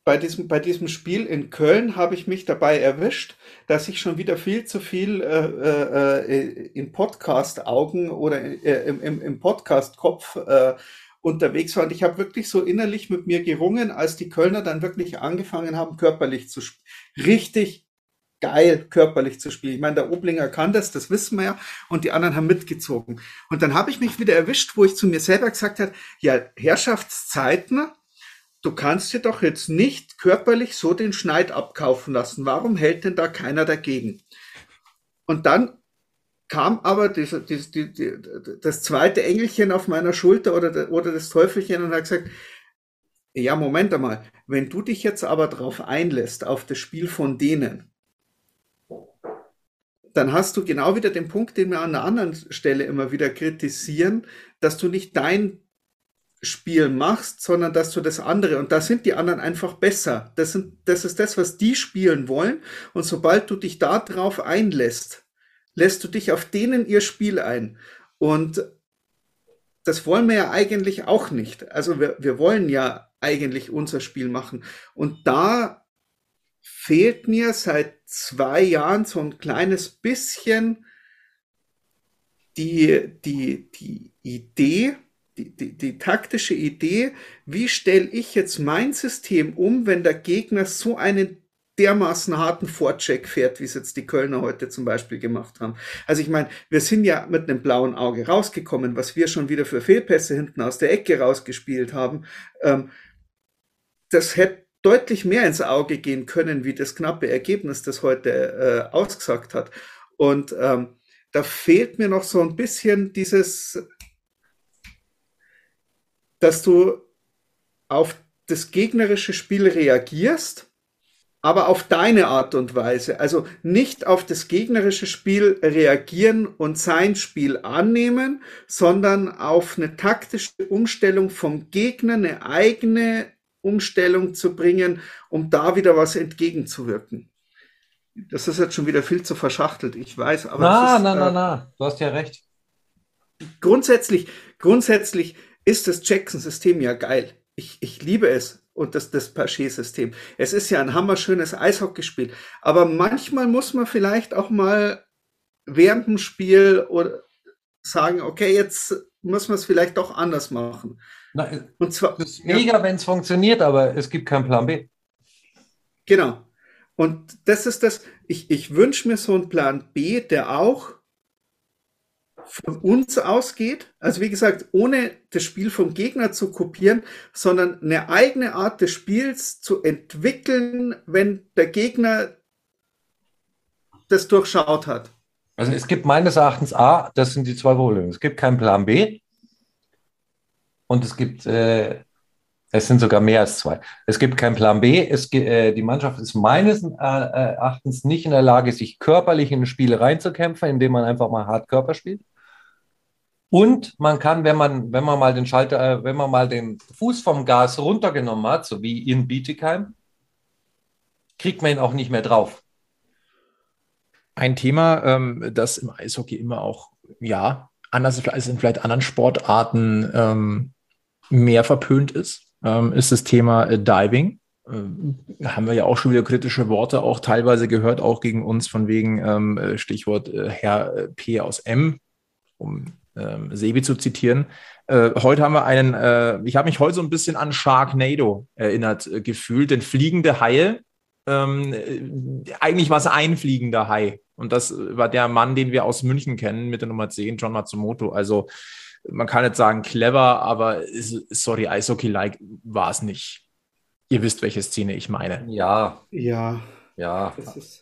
bei diesem, bei diesem Spiel in Köln habe ich mich dabei erwischt, dass ich schon wieder viel zu viel äh, äh, äh in Podcast-Augen oder äh, im, im, im Podcast-Kopf äh, unterwegs war. Und ich habe wirklich so innerlich mit mir gerungen, als die Kölner dann wirklich angefangen haben, körperlich zu spielen. Richtig geil, körperlich zu spielen. Ich meine, der Oblinger kann das, das wissen wir ja, und die anderen haben mitgezogen. Und dann habe ich mich wieder erwischt, wo ich zu mir selber gesagt habe, ja, Herrschaftszeiten, du kannst dir doch jetzt nicht körperlich so den Schneid abkaufen lassen. Warum hält denn da keiner dagegen? Und dann kam aber diese, diese, die, die, das zweite Engelchen auf meiner Schulter oder, oder das Teufelchen und hat gesagt, ja, Moment einmal, wenn du dich jetzt aber darauf einlässt, auf das Spiel von denen, dann hast du genau wieder den Punkt, den wir an einer anderen Stelle immer wieder kritisieren, dass du nicht dein Spiel machst, sondern dass du das andere, und da sind die anderen einfach besser. Das, sind, das ist das, was die spielen wollen. Und sobald du dich da drauf einlässt, lässt du dich auf denen ihr Spiel ein. Und das wollen wir ja eigentlich auch nicht. Also wir, wir wollen ja eigentlich unser Spiel machen. Und da fehlt mir seit zwei Jahren so ein kleines bisschen die, die, die Idee, die, die, die taktische Idee, wie stelle ich jetzt mein System um, wenn der Gegner so einen dermaßen harten Vorcheck fährt, wie es jetzt die Kölner heute zum Beispiel gemacht haben. Also ich meine, wir sind ja mit einem blauen Auge rausgekommen, was wir schon wieder für Fehlpässe hinten aus der Ecke rausgespielt haben. Ähm, das hätte deutlich mehr ins Auge gehen können, wie das knappe Ergebnis, das heute äh, ausgesagt hat. Und ähm, da fehlt mir noch so ein bisschen dieses, dass du auf das gegnerische Spiel reagierst aber auf deine Art und Weise. Also nicht auf das gegnerische Spiel reagieren und sein Spiel annehmen, sondern auf eine taktische Umstellung vom Gegner, eine eigene Umstellung zu bringen, um da wieder was entgegenzuwirken. Das ist jetzt schon wieder viel zu verschachtelt, ich weiß, aber. Na, ist, na, na, äh, na, du hast ja recht. Grundsätzlich, grundsätzlich ist das Jackson-System ja geil. Ich, ich liebe es und das, das Paché-System. Es ist ja ein hammerschönes Eishockeyspiel, aber manchmal muss man vielleicht auch mal während dem Spiel oder sagen, okay, jetzt muss man es vielleicht doch anders machen. Na, und zwar, es ist mega, ja, wenn es funktioniert, aber es gibt keinen Plan B. Genau. Und das ist das, ich, ich wünsche mir so einen Plan B, der auch von uns ausgeht. Also wie gesagt, ohne das Spiel vom Gegner zu kopieren, sondern eine eigene Art des Spiels zu entwickeln, wenn der Gegner das durchschaut hat. Also es gibt meines Erachtens A, das sind die zwei Probleme. Es gibt keinen Plan B und es gibt, äh, es sind sogar mehr als zwei. Es gibt keinen Plan B. Es, äh, die Mannschaft ist meines äh, Erachtens nicht in der Lage, sich körperlich in Spiele reinzukämpfen, indem man einfach mal hart Körper spielt. Und man kann, wenn man, wenn man mal den Schalter, äh, wenn man mal den Fuß vom Gas runtergenommen hat, so wie in Bietigheim, kriegt man ihn auch nicht mehr drauf. Ein Thema, ähm, das im Eishockey immer auch, ja, anders als in vielleicht anderen Sportarten ähm, mehr verpönt ist, ähm, ist das Thema äh, Diving. Ähm, haben wir ja auch schon wieder kritische Worte auch teilweise gehört, auch gegen uns von wegen ähm, äh, Stichwort äh, Herr äh, P aus M, um ähm, Sebi zu zitieren. Äh, heute haben wir einen, äh, ich habe mich heute so ein bisschen an Sharknado erinnert äh, gefühlt, denn fliegende Haie, ähm, äh, eigentlich war es ein fliegender Hai. Und das war der Mann, den wir aus München kennen, mit der Nummer 10, John Matsumoto. Also man kann nicht sagen clever, aber sorry, Eishockey-like war es nicht. Ihr wisst, welche Szene ich meine. Ja. Ja. Ja.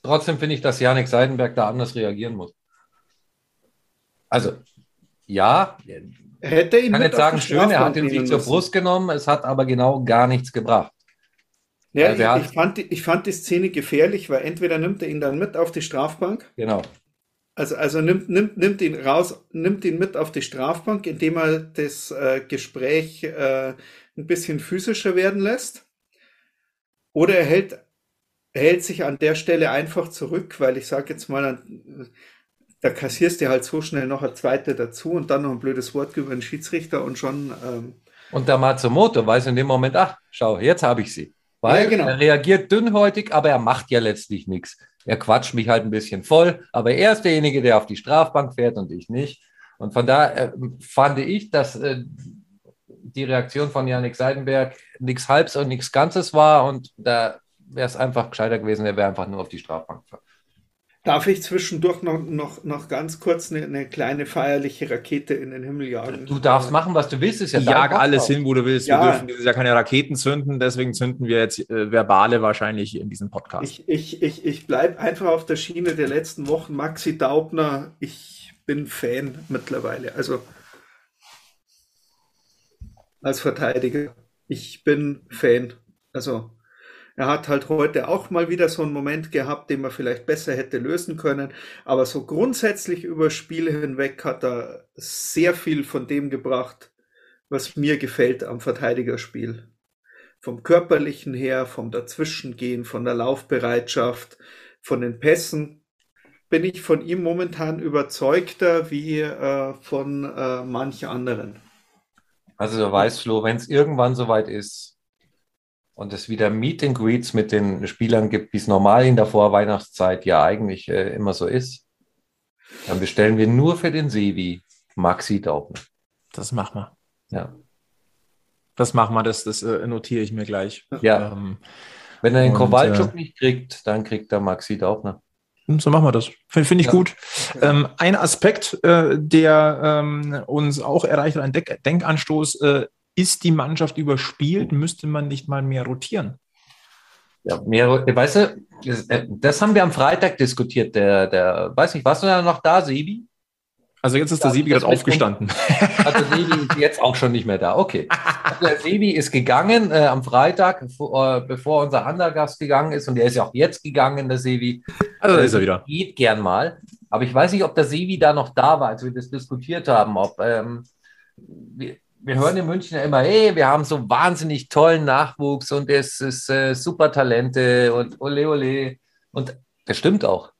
Trotzdem finde ich, dass Janik Seidenberg da anders reagieren muss. Also, ja, hätte ihn kann jetzt sagen, schön, er hat den Sieg zur Brust genommen, es hat aber genau gar nichts gebracht. Ja, also ich, ich, fand, ich fand die Szene gefährlich, weil entweder nimmt er ihn dann mit auf die Strafbank. Genau. Also, also nimmt, nimmt, nimmt ihn raus, nimmt ihn mit auf die Strafbank, indem er das äh, Gespräch äh, ein bisschen physischer werden lässt. Oder er hält, hält sich an der Stelle einfach zurück, weil ich sage jetzt mal, da kassierst du halt so schnell noch eine zweite dazu und dann noch ein blödes Wort über den Schiedsrichter und schon. Ähm und der Matsumoto weiß in dem Moment, ach, schau, jetzt habe ich sie. Weil ja, genau. er reagiert dünnhäutig, aber er macht ja letztlich nichts. Er quatscht mich halt ein bisschen voll, aber er ist derjenige, der auf die Strafbank fährt und ich nicht. Und von da äh, fand ich, dass äh, die Reaktion von Janik Seidenberg nichts Halbs und nichts Ganzes war und da wäre es einfach gescheiter gewesen, er wäre einfach nur auf die Strafbank gefahren. Darf ich zwischendurch noch, noch, noch ganz kurz eine, eine, kleine feierliche Rakete in den Himmel jagen? Du darfst machen, was du willst. Ist ja Jag alles hin, wo du willst. Ja. Wir dürfen dieses Jahr keine Raketen zünden, deswegen zünden wir jetzt äh, verbale wahrscheinlich in diesem Podcast. Ich, ich, ich, ich bleibe einfach auf der Schiene der letzten Wochen. Maxi Daubner, ich bin Fan mittlerweile. Also als Verteidiger. Ich bin Fan. Also er hat halt heute auch mal wieder so einen Moment gehabt, den man vielleicht besser hätte lösen können. Aber so grundsätzlich über Spiele hinweg hat er sehr viel von dem gebracht, was mir gefällt am Verteidigerspiel. Vom körperlichen her, vom Dazwischengehen, von der Laufbereitschaft, von den Pässen. bin ich von ihm momentan überzeugter wie äh, von äh, manch anderen. Also du weißt, Flo, wenn es irgendwann soweit ist und es wieder Meet and Greets mit den Spielern gibt, wie es normal in der Vorweihnachtszeit ja eigentlich äh, immer so ist, dann bestellen wir nur für den Sevi Maxi Daubner. Das machen wir. Ja. Das machen wir, das, das äh, notiere ich mir gleich. Ja. Ähm, Wenn er den Kowalczuk nicht kriegt, dann kriegt er Maxi Daubner. so machen wir das. Finde find ich Ja. gut. Ähm, ein Aspekt, äh, der ähm, uns auch erreicht hat, ein Denk Denkanstoß, äh, ist die Mannschaft überspielt? Müsste man nicht mal mehr rotieren? Ja, mehr, weißt du, das, äh, das haben wir am Freitag diskutiert. Der, der, weiß nicht, warst du da noch da, Sebi? Also jetzt ist der das gerade aufgestanden. Also Sebi ist jetzt auch schon nicht mehr da. Okay. Also der Sebi ist gegangen äh, am Freitag, bevor, äh, bevor unser anderer Gast gegangen ist. Und der ist ja auch jetzt gegangen, der Sebi. Also da Äh, ist er wieder. Geht gern mal. Aber ich weiß nicht, ob der Sevi da noch da war, als wir das diskutiert haben. Ob, ähm, wir, hören in München ja immer, hey, wir haben so wahnsinnig tollen Nachwuchs und es ist äh, super Talente und ole ole. Und das stimmt auch.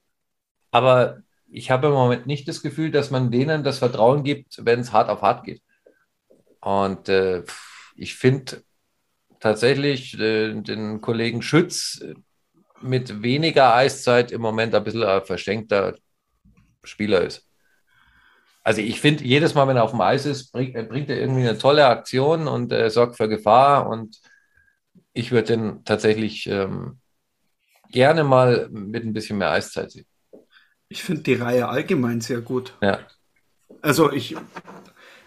Aber ich habe im Moment nicht das Gefühl, dass man denen das Vertrauen gibt, wenn es hart auf hart geht. Und äh, ich finde tatsächlich äh, den Kollegen Schütz mit weniger Eiszeit im Moment ein bisschen ein verschenkter Spieler ist. Also ich finde, jedes Mal, wenn er auf dem Eis ist, bringt, äh, bringt er irgendwie eine tolle Aktion und äh, sorgt für Gefahr. Und ich würde den tatsächlich ähm, gerne mal mit ein bisschen mehr Eiszeit sehen. Ich finde die Reihe allgemein sehr gut. Ja. Also ich,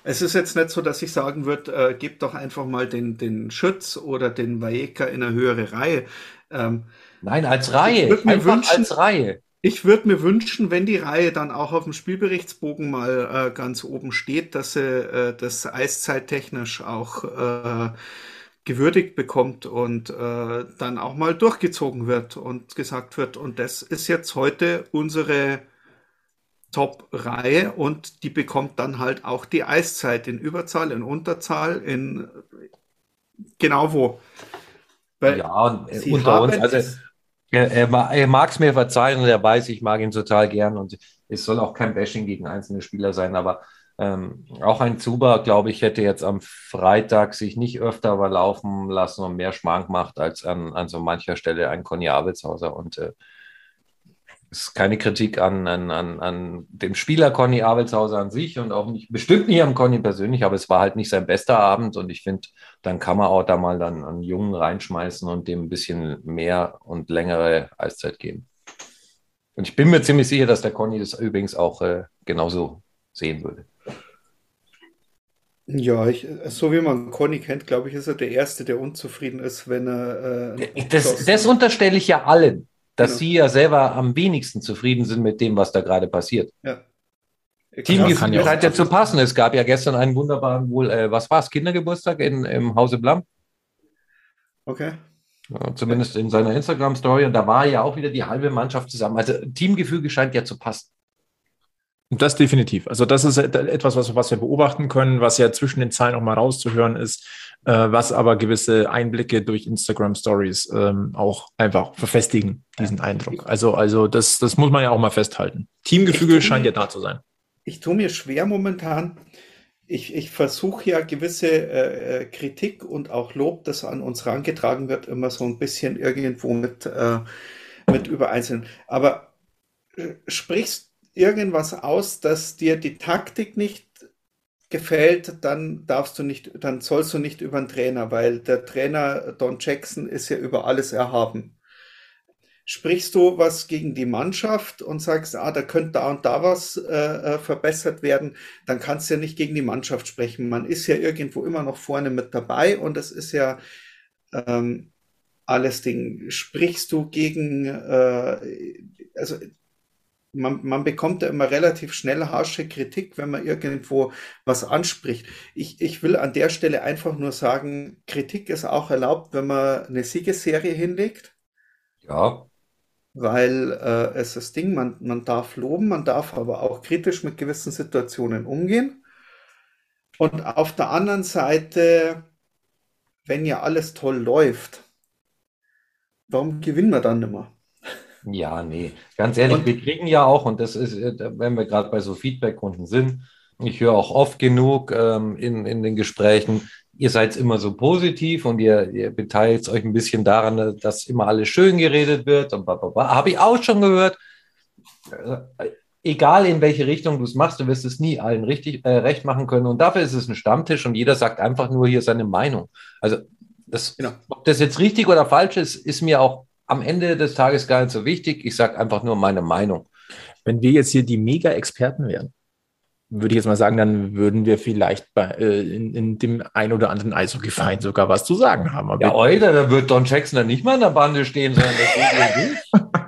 es ist jetzt nicht so, dass ich sagen würde, äh, gebt doch einfach mal den, den Schütz oder den Vajeka in eine höhere Reihe. Ähm, Nein, als Reihe. Ich mir Einfach wünschen- als Reihe. Ich würde mir wünschen, wenn die Reihe dann auch auf dem Spielberichtsbogen mal äh, ganz oben steht, dass sie äh, das eiszeittechnisch auch äh, gewürdigt bekommt und äh, dann auch mal durchgezogen wird und gesagt wird, und das ist jetzt heute unsere Top-Reihe und die bekommt dann halt auch die Eiszeit in Überzahl, in Unterzahl, in genau wo. Weil Ja, unter uns. Also, er, er, ma- mag es mir verzeihen und er weiß, ich mag ihn total gern und es soll auch kein Bashing gegen einzelne Spieler sein, aber ähm, auch ein Zuber, glaube ich, hätte jetzt am Freitag sich nicht öfter überlaufen lassen und mehr Schmarrn gemacht als an, an so mancher Stelle ein Conny Abelshauser und äh, ist keine Kritik an, an, an, an dem Spieler Conny Abelshauser an sich und auch nicht, bestimmt nicht am Conny persönlich, aber es war halt nicht sein bester Abend und ich finde, dann kann man auch da mal dann einen Jungen reinschmeißen und dem ein bisschen mehr und längere Eiszeit geben. Und ich bin mir ziemlich sicher, dass der Conny das übrigens auch äh, genauso sehen würde. Ja, ich, so wie man Conny kennt, glaube ich, ist er der Erste, der unzufrieden ist, wenn er. Äh, Das, das unterstelle ich ja allen, dass Genau. sie ja selber am wenigsten zufrieden sind mit dem, was da gerade passiert. ja. Teamgefühl ja scheint ja zu passen. Es gab ja gestern einen wunderbaren, wohl, äh, was war es, Kindergeburtstag in, im Hause Blam? Okay. Ja, zumindest in seiner Instagram-Story. Und da war ja auch wieder die halbe Mannschaft zusammen. Also Teamgefüge scheint ja zu passen. Das definitiv. Also das ist etwas, was, was wir beobachten können, was ja zwischen den Zeilen auch mal rauszuhören ist, äh, was aber gewisse Einblicke durch Instagram Stories ähm, auch einfach verfestigen, diesen Eindruck. Also, also das, das muss man ja auch mal festhalten. Teamgefüge Ich- scheint ja da zu sein. Ich tue mir schwer momentan. Ich, ich versuche ja gewisse äh, äh, Kritik und auch Lob, das an uns herangetragen wird, immer so ein bisschen irgendwo mit, äh, mit übereinzeln. Aber äh, sprichst irgendwas aus, dass dir die Taktik nicht gefällt, dann darfst du nicht, dann sollst du nicht über den Trainer, weil der Trainer Don Jackson ist ja über alles erhaben. Sprichst du was gegen die Mannschaft und sagst, ah, da könnte da und da was äh, äh, verbessert werden, dann kannst du ja nicht gegen die Mannschaft sprechen. Man ist ja irgendwo immer noch vorne mit dabei und das ist ja ähm, alles Ding. Sprichst du gegen, äh, also man, man bekommt ja immer relativ schnell harsche Kritik, wenn man irgendwo was anspricht. Ich, ich will an der Stelle einfach nur sagen, Kritik ist auch erlaubt, wenn man eine Siegesserie hinlegt. Ja, Weil äh, es ist das Ding, man, man darf loben, man darf aber auch kritisch mit gewissen Situationen umgehen. Und auf der anderen Seite, wenn ja alles toll läuft, warum gewinnen wir dann nicht mehr? Ja, nee, ganz ehrlich, und, wir kriegen ja auch, und das ist, äh, wenn wir gerade bei so Feedback-Kunden sind, ich höre auch oft genug ähm, in, in den Gesprächen, ihr seid immer so positiv und ihr, ihr beteiligt euch ein bisschen daran, dass immer alles schön geredet wird und Habe ich auch schon gehört. Äh, egal in welche Richtung du es machst, du wirst es nie allen richtig äh, recht machen können. Und dafür ist es ein Stammtisch und jeder sagt einfach nur hier seine Meinung. Also das, genau. ob das jetzt richtig oder falsch ist, ist mir auch am Ende des Tages gar nicht so wichtig. Ich sage einfach nur meine Meinung. Wenn wir jetzt hier die Mega-Experten wären, würde ich jetzt mal sagen, dann würden wir vielleicht bei, äh, in, in, dem ein oder anderen Eishockey-Verein sogar was zu sagen haben. Aber ja, heute, da wird Don Jackson dann nicht mal in der Bande stehen, sondern das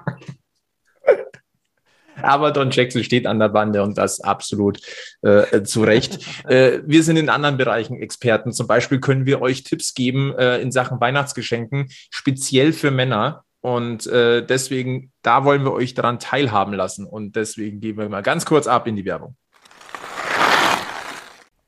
Aber Don Jackson steht an der Bande und das absolut äh, zu Recht. äh, wir sind in anderen Bereichen Experten. Zum Beispiel können wir euch Tipps geben äh, in Sachen Weihnachtsgeschenken, speziell für Männer. Und äh, deswegen, da wollen wir euch daran teilhaben lassen. Und deswegen gehen wir mal ganz kurz ab in die Werbung.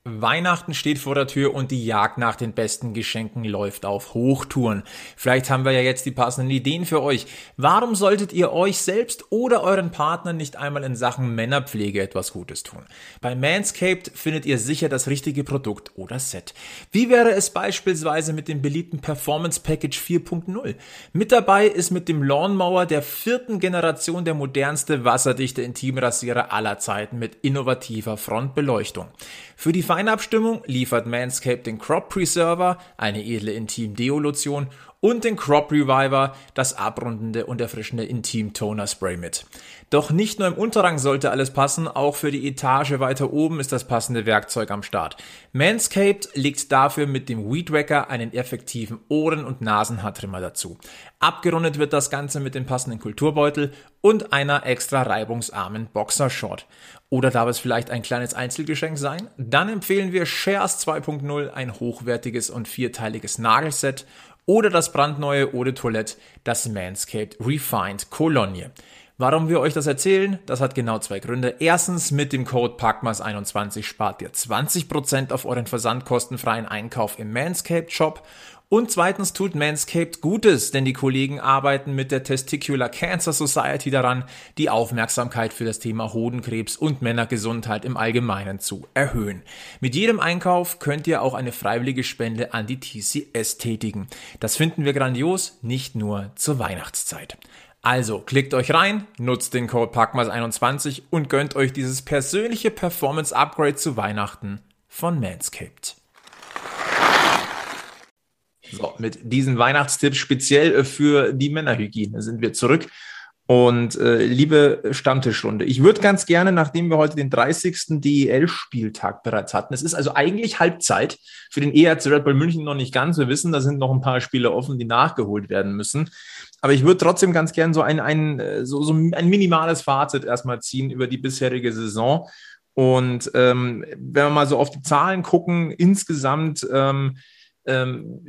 Weihnachten steht vor der Tür und die Jagd nach den besten Geschenken läuft auf Hochtouren. Vielleicht haben wir ja jetzt die passenden Ideen für euch. Warum solltet ihr euch selbst oder euren Partner nicht einmal in Sachen Männerpflege etwas Gutes tun? Bei Manscaped findet ihr sicher das richtige Produkt oder Set. Wie wäre es beispielsweise mit dem beliebten Performance Package 4.0? Mit dabei ist mit dem Lawnmower der vierten Generation der modernste wasserdichte Intimrasierer aller Zeiten mit innovativer Frontbeleuchtung. Für die Feinabstimmung liefert Manscaped den Crop Preserver, eine edle Intim-Deo-Lotion und den Crop Reviver, das abrundende und erfrischende Intim Toner Spray mit. Doch nicht nur im Unterrang sollte alles passen, auch für die Etage weiter oben ist das passende Werkzeug am Start. Manscaped legt dafür mit dem Weed Wacker einen effektiven Ohren- und Nasenhaartrimmer dazu. Abgerundet wird das Ganze mit dem passenden Kulturbeutel und einer extra reibungsarmen Boxershort. Oder darf es vielleicht ein kleines Einzelgeschenk sein? Dann empfehlen wir Shares 2.0, ein hochwertiges und vierteiliges Nagelset oder das brandneue Eau de Toilette, das Manscaped Refined Cologne. Warum wir euch das erzählen? Das hat genau zwei Gründe. Erstens, mit dem Code PACMAS21 spart ihr 20% auf euren versandkostenfreien Einkauf im Manscaped Shop und zweitens tut Manscaped Gutes, denn die Kollegen arbeiten mit der Testicular Cancer Society daran, die Aufmerksamkeit für das Thema Hodenkrebs und Männergesundheit im Allgemeinen zu erhöhen. Mit jedem Einkauf könnt ihr auch eine freiwillige Spende an die TCS tätigen. Das finden wir grandios, nicht nur zur Weihnachtszeit. Also klickt euch rein, nutzt den Code PACMAS21 und gönnt euch dieses persönliche Performance Upgrade zu Weihnachten von Manscaped. So, mit diesen Weihnachtstipps speziell äh, für die Männerhygiene sind wir zurück. Und äh, liebe Stammtischrunde, ich würde ganz gerne, nachdem wir heute den 30. DEL-Spieltag bereits hatten, es ist also eigentlich Halbzeit für den ERC Red Bull München noch nicht ganz. Wir wissen, da sind noch ein paar Spiele offen, die nachgeholt werden müssen. Aber ich würde trotzdem ganz gerne so ein, ein, äh, so, so ein minimales Fazit erstmal ziehen über die bisherige Saison. Und ähm, wenn wir mal so auf die Zahlen gucken, insgesamt ähm, ähm,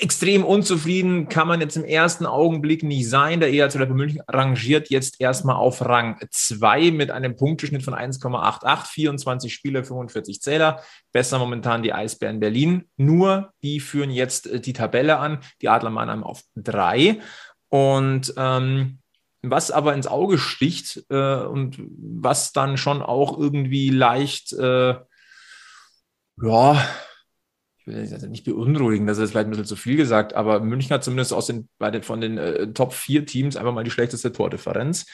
extrem unzufrieden kann man jetzt im ersten Augenblick nicht sein. Der EHC Red München rangiert jetzt erstmal auf Rang 2 mit einem Punkteschnitt von 1,88, 24 Spiele, 45 Zähler. Besser momentan die Eisbären Berlin. Nur die führen jetzt äh, die Tabelle an, die Adler Mannheim auf 3. Und ähm, was aber ins Auge sticht äh, und was dann schon auch irgendwie leicht, äh, ja, nicht beunruhigen, das ist vielleicht ein bisschen zu viel gesagt, aber München hat zumindest aus den, bei den, von den äh, Top 4 Teams einfach mal die schlechteste Tordifferenz.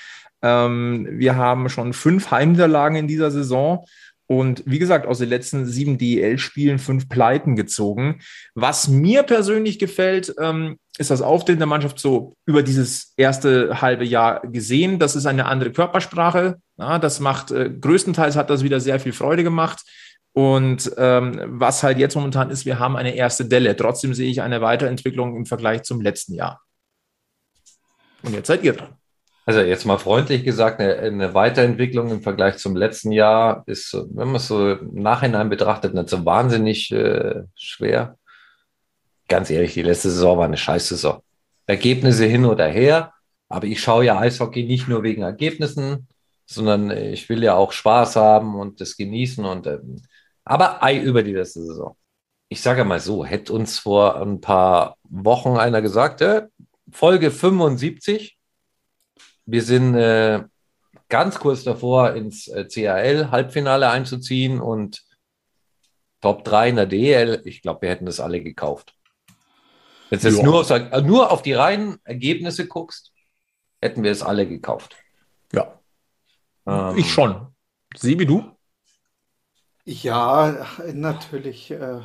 Ähm, wir haben schon fünf Heimniederlagen in dieser Saison und wie gesagt, aus den letzten sieben DEL-Spielen fünf Pleiten gezogen. Was mir persönlich gefällt, ähm, ist das Auftreten der Mannschaft so über dieses erste halbe Jahr gesehen. Das ist eine andere Körpersprache. Ja, das macht, äh, größtenteils hat das wieder sehr viel Freude gemacht. Und ähm, was halt jetzt momentan ist, wir haben eine erste Delle. Trotzdem sehe ich eine Weiterentwicklung im Vergleich zum letzten Jahr. Und jetzt seid ihr dran. Also jetzt mal freundlich gesagt, eine, eine, Weiterentwicklung im Vergleich zum letzten Jahr ist, wenn man es so im Nachhinein betrachtet, nicht so wahnsinnig äh, schwer. Ganz ehrlich, die letzte Saison war eine Scheißsaison. Ergebnisse hin oder her, aber ich schaue ja Eishockey nicht nur wegen Ergebnissen, sondern ich will ja auch Spaß haben und das genießen und ähm, aber ei über die letzte Saison. Ich sage mal so, hätte uns vor ein paar Wochen einer gesagt, äh, Folge 75, wir sind äh, ganz kurz davor, ins äh, CAL-Halbfinale einzuziehen und Top 3 in der DL. Ich glaube, wir hätten das alle gekauft. Wenn du jetzt nur auf, nur auf die reinen Ergebnisse guckst, hätten wir es alle gekauft. Ja. Ähm, ich schon. Sie wie du? Ja, natürlich. Äh,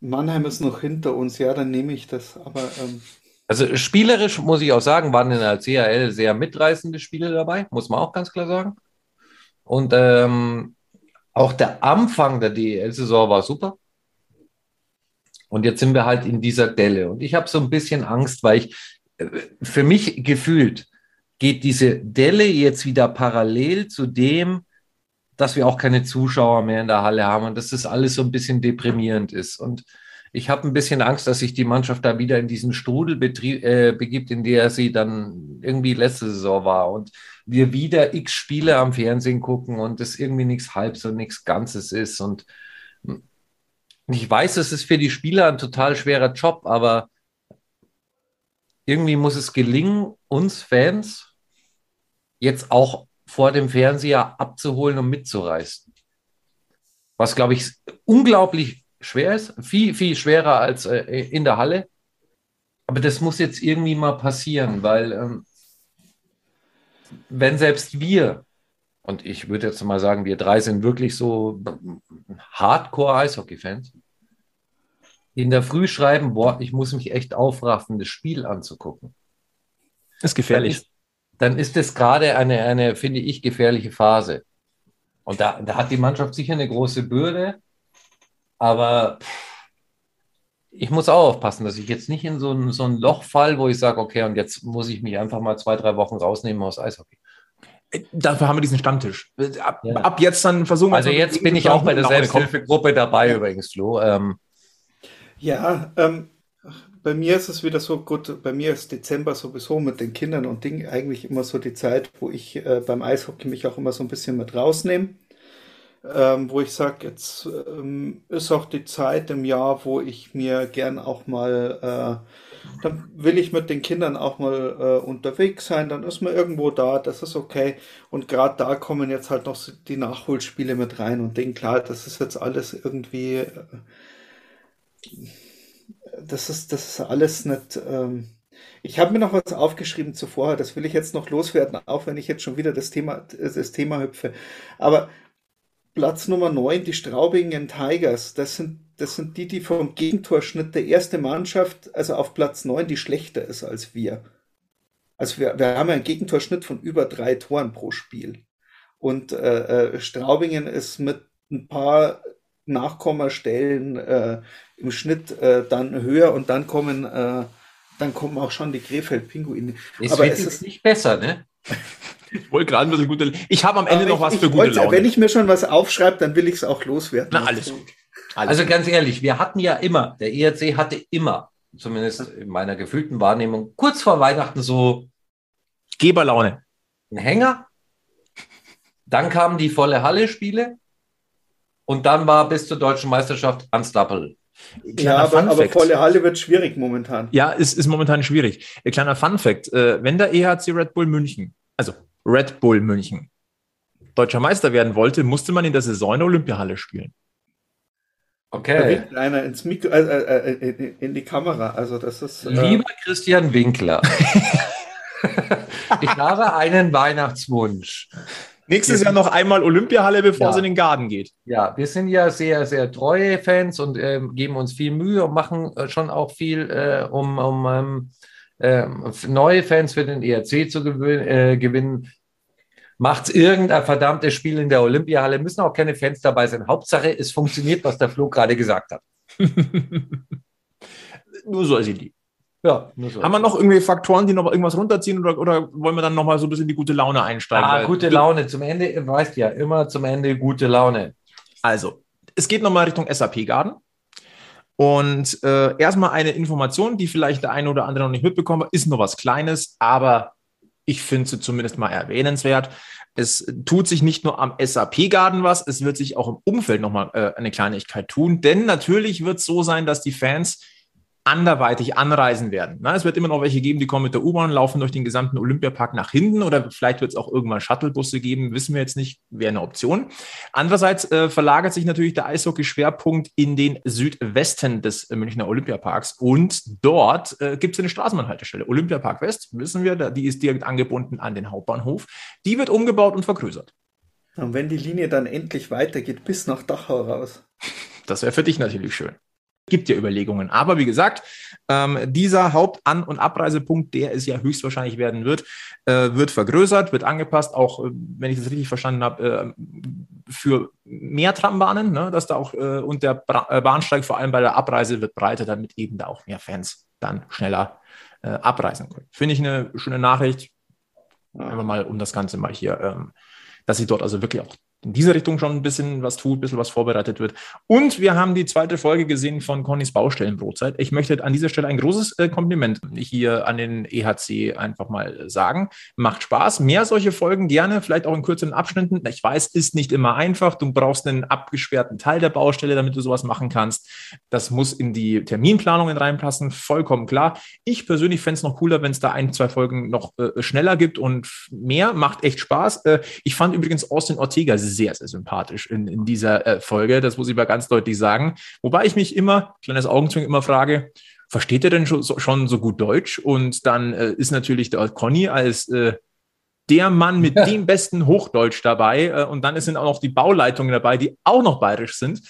Mannheim ist noch hinter uns, ja, dann nehme ich das. Aber ähm, also spielerisch muss ich auch sagen, waren in der CHL sehr mitreißende Spiele dabei, muss man auch ganz klar sagen. Und ähm, auch der Anfang der DEL-Saison war super. Und jetzt sind wir halt in dieser Delle. Und ich habe so ein bisschen Angst, weil ich, äh, für mich gefühlt, geht diese Delle jetzt wieder parallel zu dem, dass wir auch keine Zuschauer mehr in der Halle haben und dass das alles so ein bisschen deprimierend ist. Und ich habe ein bisschen Angst, dass sich die Mannschaft da wieder in diesen Strudel äh, begibt, in der sie dann irgendwie letzte Saison war und wir wieder x Spiele am Fernsehen gucken und es irgendwie nichts Halbs und nichts Ganzes ist. Und ich weiß, es ist für die Spieler ein total schwerer Job, aber irgendwie muss es gelingen, uns Fans jetzt auch vor dem Fernseher abzuholen und mitzureißen. Was, glaube ich, unglaublich schwer ist, viel, viel schwerer als äh, in der Halle. Aber das muss jetzt irgendwie mal passieren, weil ähm, wenn selbst wir, und ich würde jetzt mal sagen, wir drei sind wirklich so Hardcore-Eishockey-Fans, in der Früh schreiben, boah, ich muss mich echt aufraffen, das Spiel anzugucken. Das ist gefährlich. Dann ist das gerade eine, eine, finde ich, gefährliche Phase. Und da, da hat die Mannschaft sicher eine große Bürde. Aber ich muss auch aufpassen, dass ich jetzt nicht in so ein, so ein Loch fall, wo ich sage, okay, und jetzt muss ich mich einfach mal zwei, drei Wochen rausnehmen aus Eishockey. Äh, dafür haben wir diesen Stammtisch. Ab, ja. ab jetzt dann versuchen wir. Also jetzt bin ich auch bei der Selbsthilfegruppe dabei ja. übrigens, Flo. Ähm, ja, ähm, bei mir ist es wieder so gut. Bei mir ist Dezember sowieso mit den Kindern und Dingen eigentlich immer so die Zeit, wo ich äh, beim Eishockey mich auch immer so ein bisschen mit rausnehme ähm, wo ich sage, jetzt ähm, ist auch die Zeit im Jahr, wo ich mir gern auch mal, äh, dann will ich mit den Kindern auch mal äh, unterwegs sein, dann ist man irgendwo da, das ist okay. Und gerade da kommen jetzt halt noch die Nachholspiele mit rein und denken, klar, das ist jetzt alles irgendwie, äh, das ist, das ist alles nicht, ähm, ich habe mir noch was aufgeschrieben zuvor, das will ich jetzt noch loswerden, auch wenn ich jetzt schon wieder das Thema, das Thema hüpfe. Aber Platz Nummer 9, die Straubingen Tigers. Das sind, das sind die, die vom Gegentorschnitt der erste Mannschaft, also auf Platz 9, die schlechter ist als wir. Also wir, wir haben einen Gegentorschnitt von über drei Toren pro Spiel. Und äh, äh, Straubingen ist mit ein paar Nachkommastellen äh, im Schnitt äh, dann höher und dann kommen, äh, dann kommen auch schon die Krefeld-Pinguine. Aber es ist nicht besser, ne? Ich wollte gerade ein bisschen gute. Ich habe am Ende Aber noch was für gute Laune. Wenn ich mir schon was aufschreibe, dann will ich es auch loswerden. Na, alles gut. Alles also ganz ehrlich, wir hatten ja immer, der ERC hatte immer, zumindest in meiner gefühlten Wahrnehmung, kurz vor Weihnachten so Geberlaune. Ein Hänger. Dann kamen die volle Halle-Spiele. Und dann war bis zur deutschen Meisterschaft Unstoppable. Ja, aber, aber, volle Halle wird schwierig momentan. Ja, es ist, ist momentan schwierig. Kleiner Fun Fact: äh, Wenn der EHC Red Bull München, also Red Bull München deutscher Meister werden wollte, musste man in der Saison in der Olympiahalle spielen. Okay. Da einer ins Mikro, äh, äh, äh, in die Kamera. Also das ist. Äh, Lieber Christian Winkler, ich habe einen Weihnachtswunsch. Nächstes Jahr noch einmal Olympiahalle, bevor ja. es in den Garten geht. Ja, wir sind ja sehr, sehr treue Fans und äh, geben uns viel Mühe und machen äh, schon auch viel, äh, um, um ähm, ähm, neue Fans für den ERC zu gewinnen macht irgendein verdammtes Spiel in der Olympiahalle, müssen auch keine Fans dabei sein. Hauptsache, es funktioniert, was der Flo gerade gesagt hat. Nur so ist die. Ja, so. Haben wir noch irgendwie Faktoren, die noch irgendwas runterziehen oder, oder wollen wir dann nochmal so ein bisschen die gute Laune einsteigen? Ah, gute Laune. Zum Ende, weißt ja, immer zum Ende gute Laune. Also, es geht nochmal Richtung SAP-Garden. Und äh, erstmal eine Information, die vielleicht der eine oder andere noch nicht mitbekommen hat, ist nur was Kleines, aber ich finde sie zumindest mal erwähnenswert. Es tut sich nicht nur am SAP-Garden was, es wird sich auch im Umfeld nochmal äh, eine Kleinigkeit tun, denn natürlich wird es so sein, dass die Fans anderweitig anreisen werden. Na, es wird immer noch welche geben, die kommen mit der U-Bahn, laufen durch den gesamten Olympiapark nach hinten oder vielleicht wird es auch irgendwann Shuttlebusse geben, wissen wir jetzt nicht, wäre eine Option. Andererseits äh, verlagert sich natürlich der Eishockey-Schwerpunkt in den Südwesten des Münchner Olympiaparks und dort äh, gibt es eine Straßenbahnhaltestelle. Olympiapark West, wissen wir, die ist direkt angebunden an den Hauptbahnhof. Die wird umgebaut und vergrößert. Und wenn die Linie dann endlich weitergeht, bis nach Dachau raus. Das wäre für dich natürlich schön. Gibt ja Überlegungen. Aber wie gesagt, ähm, dieser Hauptan- und Abreisepunkt, der es ja höchstwahrscheinlich werden wird, äh, wird vergrößert, wird angepasst, auch äh, wenn ich das richtig verstanden habe, äh, für mehr Trambahnen, ne, dass da auch äh, und der Bra äh, Bahnsteig vor allem bei der Abreise wird breiter, damit eben da auch mehr Fans dann schneller äh, abreisen können. Finde ich eine schöne Nachricht. Einfach mal, um das Ganze mal hier ähm, dass sie dort also wirklich auch in dieser Richtung schon ein bisschen was tut, ein bisschen was vorbereitet wird. Und wir haben die zweite Folge gesehen von Connys Baustellenbrotzeit. Ich möchte an dieser Stelle ein großes äh, Kompliment hier an den EHC einfach mal sagen. Macht Spaß. Mehr solche Folgen gerne, vielleicht auch in kürzeren Abschnitten. Ich weiß, ist nicht immer einfach. Du brauchst einen abgesperrten Teil der Baustelle, damit du sowas machen kannst. Das muss in die Terminplanungen reinpassen, vollkommen klar. Ich persönlich fände es noch cooler, wenn es da ein, zwei Folgen noch äh, schneller gibt und mehr. Macht echt Spaß. Äh, ich fand übrigens Austin Ortega sehr sympathisch in, in dieser äh, Folge. Das muss ich mal ganz deutlich sagen. Wobei ich mich immer, kleines Augenzwinkern, immer frage, versteht er denn schon so, schon so gut Deutsch? Und dann äh, ist natürlich der Conny als äh, der Mann mit dem besten Hochdeutsch dabei. Äh, und dann sind auch noch die Bauleitungen dabei, die auch noch bayerisch sind.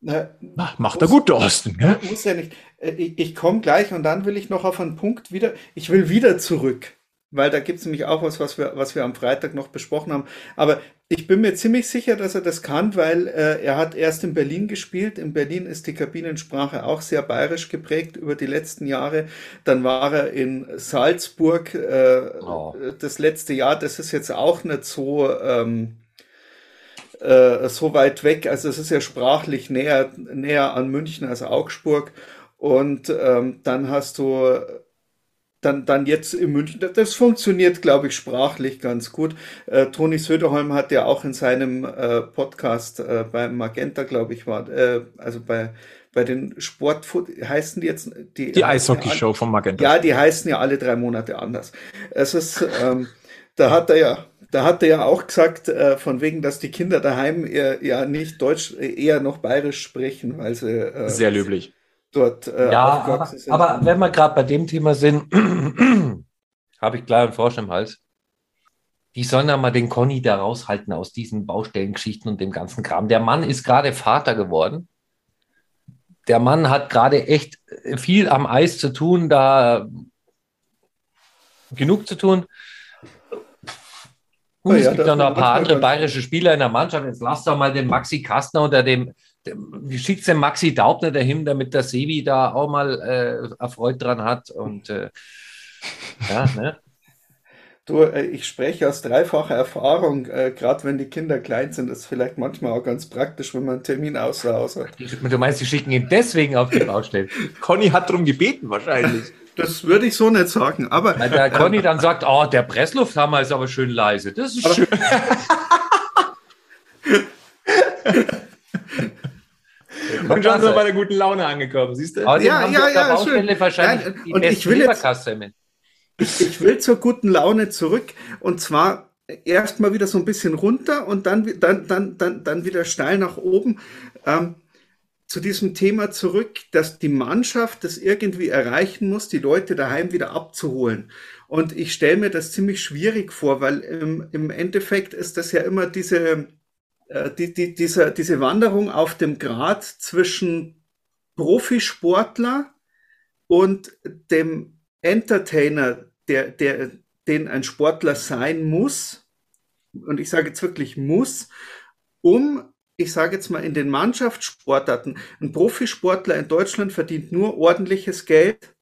Na, Ach, macht er gut, der Osten. Gell? Muss ja nicht. Äh, ich, ich komme gleich und dann will ich noch auf einen Punkt wieder. Ich will wieder zurück weil da gibt es nämlich auch was, was wir, was wir am Freitag noch besprochen haben. Aber ich bin mir ziemlich sicher, dass er das kann, weil äh, er hat erst in Berlin gespielt. In Berlin ist die Kabinensprache auch sehr bayerisch geprägt über die letzten Jahre. Dann war er in Salzburg äh, oh. das letzte Jahr. Das ist jetzt auch nicht so. Ähm, äh, so weit weg, also es ist ja sprachlich näher, näher an München als Augsburg. Und ähm, dann hast du dann, dann jetzt in München. Das funktioniert, glaube ich, sprachlich ganz gut. Äh, Toni Söderholm hat ja auch in seinem äh, Podcast äh, beim Magenta, glaube ich, war, äh, also bei, bei den Sport, heißen die jetzt die, die Eishockey-Show von Magenta. Ja, die heißen ja alle drei Monate anders. Es ist, ähm, da hat er ja, da hat er ja auch gesagt, äh, von wegen, dass die Kinder daheim eher, ja nicht Deutsch, eher noch Bayerisch sprechen, weil sie äh, sehr löblich dort äh, ja, aber, sind. Aber wenn wir gerade bei dem Thema sind, habe ich klar einen Frosch im Hals. Die sollen ja mal den Conny da raushalten aus diesen Baustellengeschichten und dem ganzen Kram. Der Mann ist gerade Vater geworden. Der Mann hat gerade echt viel am Eis zu tun, da genug zu tun. Gut, ja, es gibt ja noch ein paar andere bayerische Spieler in der Mannschaft. Jetzt lass doch mal den Maxi Kastner unter dem wie schickt den Maxi Daubner dahin, damit der Sevi da auch mal äh, Erfreut dran hat und äh, ja, ne? Du, äh, ich spreche aus dreifacher Erfahrung, äh, gerade wenn die Kinder klein sind, ist vielleicht manchmal auch ganz praktisch, wenn man einen Termin außer Haus hat. Du meinst, sie schicken ihn deswegen auf die Baustelle? Conny hat darum gebeten wahrscheinlich. Das würde ich so nicht sagen, aber... Weil der Conny dann sagt, oh, der Presslufthammer ist aber schön leise. Das ist schön. Und schon sind wir bei der guten Laune angekommen, siehst du? ja, ja, ja, schön. wahrscheinlich Nein, und ich will jetzt, ich, ich will zur guten Laune zurück und zwar erstmal wieder so ein bisschen runter und dann, dann, dann, dann, dann wieder steil nach oben. Ähm, zu diesem Thema zurück, dass die Mannschaft das irgendwie erreichen muss, die Leute daheim wieder abzuholen. Und ich stelle mir das ziemlich schwierig vor, weil im, im Endeffekt ist das ja immer diese, die, die, diese, diese Wanderung auf dem Grad zwischen Profisportler und dem Entertainer, der, der, den ein Sportler sein muss, und ich sage jetzt wirklich muss, um, ich sage jetzt mal in den Mannschaftssportarten, ein Profisportler in Deutschland verdient nur ordentliches Geld,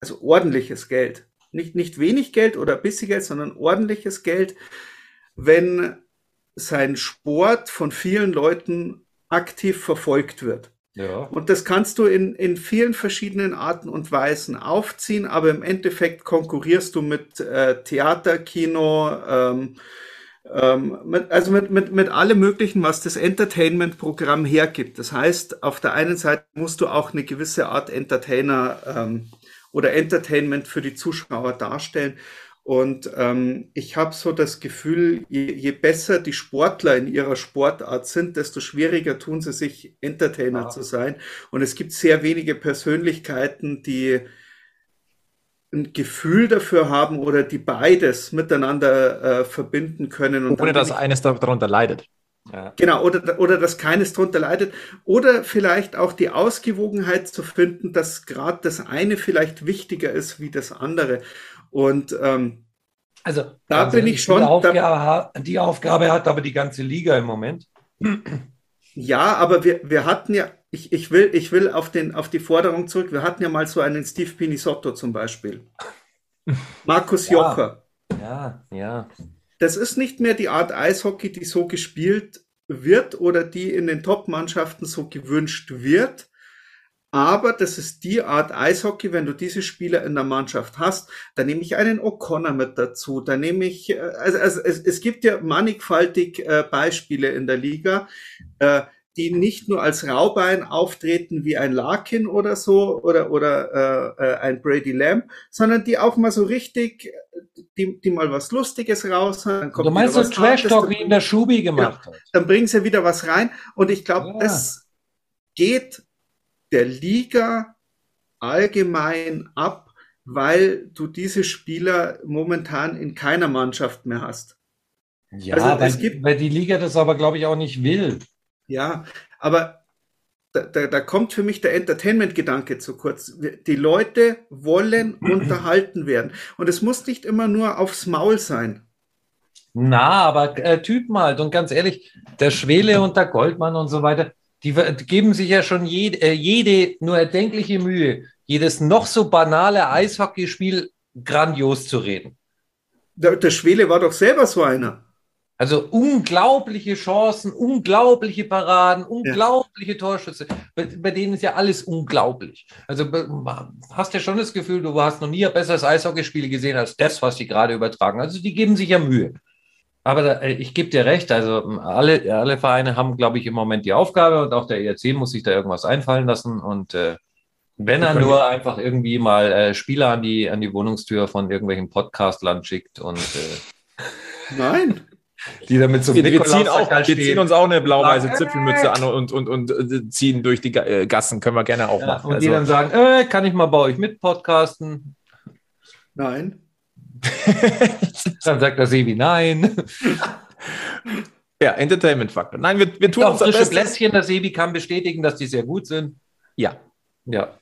also ordentliches Geld, nicht, nicht wenig Geld oder bisschen Geld, sondern ordentliches Geld, wenn sein Sport von vielen Leuten aktiv verfolgt wird. Ja. Und das kannst du in, in vielen verschiedenen Arten und Weisen aufziehen, aber im Endeffekt konkurrierst du mit äh, Theater, Kino, ähm, Ähm, mit, also mit, mit, mit allem Möglichen, was das Entertainment-Programm hergibt. Das heißt, auf der einen Seite musst du auch eine gewisse Art Entertainer ähm, oder Entertainment für die Zuschauer darstellen. Und ähm, ich habe so das Gefühl, je, je besser die Sportler in ihrer Sportart sind, desto schwieriger tun sie sich, Entertainer ja. zu sein. Und es gibt sehr wenige Persönlichkeiten, die ein Gefühl dafür haben oder die beides miteinander äh, verbinden können. Und Ohne dass eines darunter leidet. Ja. Genau, oder, oder dass keines darunter leidet. Oder vielleicht auch die Ausgewogenheit zu finden, dass gerade das eine vielleicht wichtiger ist wie das andere. Und ähm, also da bin ich schon. Die Aufgabe, da, die Aufgabe hat aber die ganze Liga im Moment. Ja, aber wir, wir hatten ja, ich, ich, will, ich will auf, den, auf die Forderung zurück, wir hatten ja mal so einen Steve Pinisotto zum Beispiel. Markus ja. Jocher. Ja, ja. Das ist nicht mehr die Art Eishockey, die so gespielt wird oder die in den Top-Mannschaften so gewünscht wird, aber das ist die Art Eishockey, wenn du diese Spieler in der Mannschaft hast, dann nehme ich einen O'Connor mit dazu, dann nehme ich, äh, also, also es, es gibt ja mannigfaltig äh, Beispiele in der Liga, äh, die nicht nur als Raubein auftreten wie ein Larkin oder so oder oder äh, äh ein Brady Lamb, sondern die auch mal so richtig, die, die mal was Lustiges raus haben. du meinst das Trash Talk wie in der Schubi gemacht ja, hat? Dann bringen sie wieder was rein und ich glaube, ja. das geht der Liga allgemein ab, weil du diese Spieler momentan in keiner Mannschaft mehr hast. Ja, also, weil, gibt, weil die Liga das aber, glaube ich, auch nicht will. Ja, aber da, da, da kommt für mich der Entertainment-Gedanke zu kurz. Die Leute wollen unterhalten werden. Und es muss nicht immer nur aufs Maul sein. Na, aber äh, Typen halt. Und ganz ehrlich, der Schwele und der Goldmann und so weiter, die, geben sich ja schon jede, äh, jede nur erdenkliche Mühe, jedes noch so banale Eishockeyspiel grandios zu reden. Der, der Schwele war doch selber so einer. Also unglaubliche Chancen, unglaubliche Paraden, unglaubliche ja. Torschüsse. Bei, bei, denen ist ja alles unglaublich. Also hast ja schon das Gefühl, du hast noch nie ein besseres Eishockeyspiel gesehen als das, was die gerade übertragen. Also die geben sich ja Mühe. Aber da, äh, ich gebe dir recht, also alle, alle Vereine haben, glaube ich, im Moment die Aufgabe und auch der ERC muss sich da irgendwas einfallen lassen. Und äh, wenn er nur einfach irgendwie mal äh, Spieler an die, an die Wohnungstür von irgendwelchen Podcast-Land schickt und äh, Nein. Die damit so wir, wir, ziehen auch, wir ziehen uns auch eine blau-weiße Zipfelmütze an und, und, und, und äh, ziehen durch die äh, Gassen. Können wir gerne auch ja, machen. Und also. die dann sagen, äh, kann ich mal bei euch mit podcasten? Nein. Dann sagt der Sebi nein. Ja, Entertainment-Faktor. Nein, wir, wir tun uns frische Bestes. Bläschen, der Sebi kann bestätigen, dass die sehr gut sind. Ja. Ja.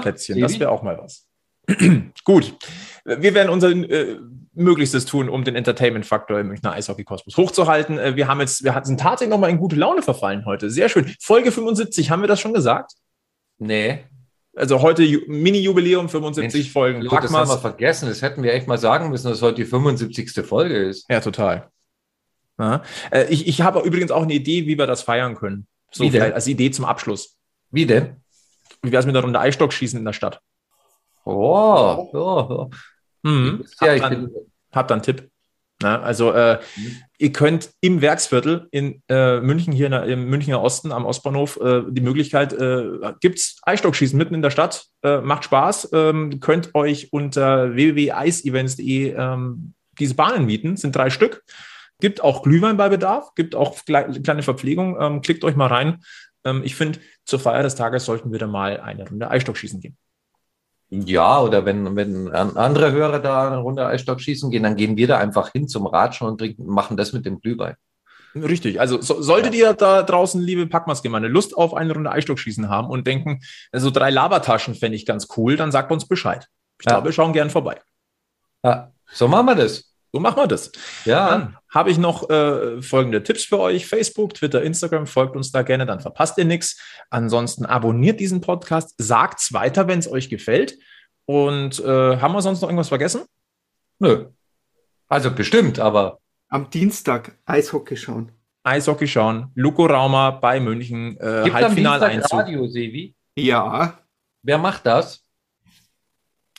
Plätzchen, das wäre auch mal was. gut. Wir werden unser äh, Möglichstes tun, um den Entertainment-Faktor im Münchner Eishockey-Kosmos hochzuhalten. Äh, wir haben jetzt, wir sind tatsächlich nochmal in gute Laune verfallen heute. Sehr schön. Folge 75, haben wir das schon gesagt? Nee. Also heute Mini-Jubiläum, 75 Mensch, Folgen. Packmas. Das haben wir vergessen. Das hätten wir echt mal sagen müssen, dass heute die 75. Folge ist. Ja, total. Ja. Äh, ich ich habe übrigens auch eine Idee, wie wir das feiern können. So wie vielleicht als Idee zum Abschluss. Wie denn? Wie wäre es mit einer Runde Eisstock schießen in der Stadt? Oh, oh. oh. Mhm. Ja, hab, dann, hab dann einen Tipp. Na, also äh, mhm. ihr könnt im Werksviertel in äh, München, hier in der, im Münchner Osten am Ostbahnhof, äh, die Möglichkeit, äh, gibt es Eisstockschießen mitten in der Stadt, äh, macht Spaß, ähm, könnt euch unter www.eisevents.de ähm, diese Bahnen mieten, sind drei Stück. Gibt auch Glühwein bei Bedarf, gibt auch kleine Verpflegung, ähm, klickt euch mal rein. Ähm, ich finde, zur Feier des Tages sollten wir da mal eine Runde Eisstockschießen gehen. Ja, oder wenn, wenn andere Hörer da eine Runde Eisstock schießen gehen, dann gehen wir da einfach hin zum Ratschen und trinken, machen das mit dem Glühwein. Richtig. Also so, solltet ja. ihr da draußen, liebe Packmas-Gemeinde, Lust auf eine Runde Eisstockschießen haben und denken, so drei Labertaschen fände ich ganz cool, dann sagt uns Bescheid. Ich ja. glaube, wir schauen gern vorbei. Ja, so machen wir das. So machen wir das. Ja. Dann habe ich noch äh, folgende Tipps für euch. Facebook, Twitter, Instagram, folgt uns da gerne, dann verpasst ihr nichts. Ansonsten abonniert diesen Podcast, sagt es weiter, wenn es euch gefällt. Und äh, haben wir sonst noch irgendwas vergessen? Nö. Also bestimmt, aber. Am Dienstag Eishockey schauen. Eishockey schauen. Luko Rauma bei München. Äh, Halbfinaleinzug. Radio, Sevi? Ja. Wer macht das?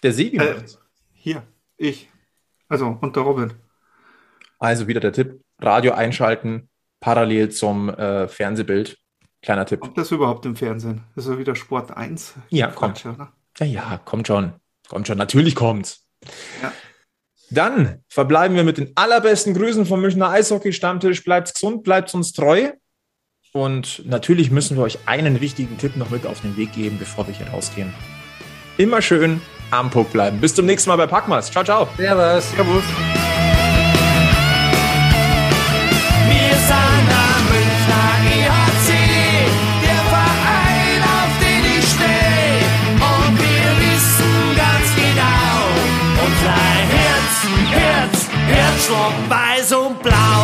Der Sevi äh, Hier, ich. Also, und der Robin. Also wieder der Tipp, Radio einschalten, parallel zum äh, Fernsehbild. Kleiner Tipp. Kommt das überhaupt im Fernsehen? Ist ja wieder Sport 1? Ja, kommt. Ja, ja, kommt schon. Kommt schon. Natürlich kommt's. Ja. Dann verbleiben wir mit den allerbesten Grüßen vom Münchner Eishockey-Stammtisch. Bleibt gesund, bleibt uns treu. Und natürlich müssen wir euch einen wichtigen Tipp noch mit auf den Weg geben, bevor wir hier rausgehen. Immer schön am Puck bleiben. Bis zum nächsten Mal bei Packmas. Ciao, ciao. Servus. Servus. Wir sind am Münchner EHC, der Verein, auf den ich stehe. Und wir wissen ganz genau, unser Herz, Herz, Herzschlag weiß und blau.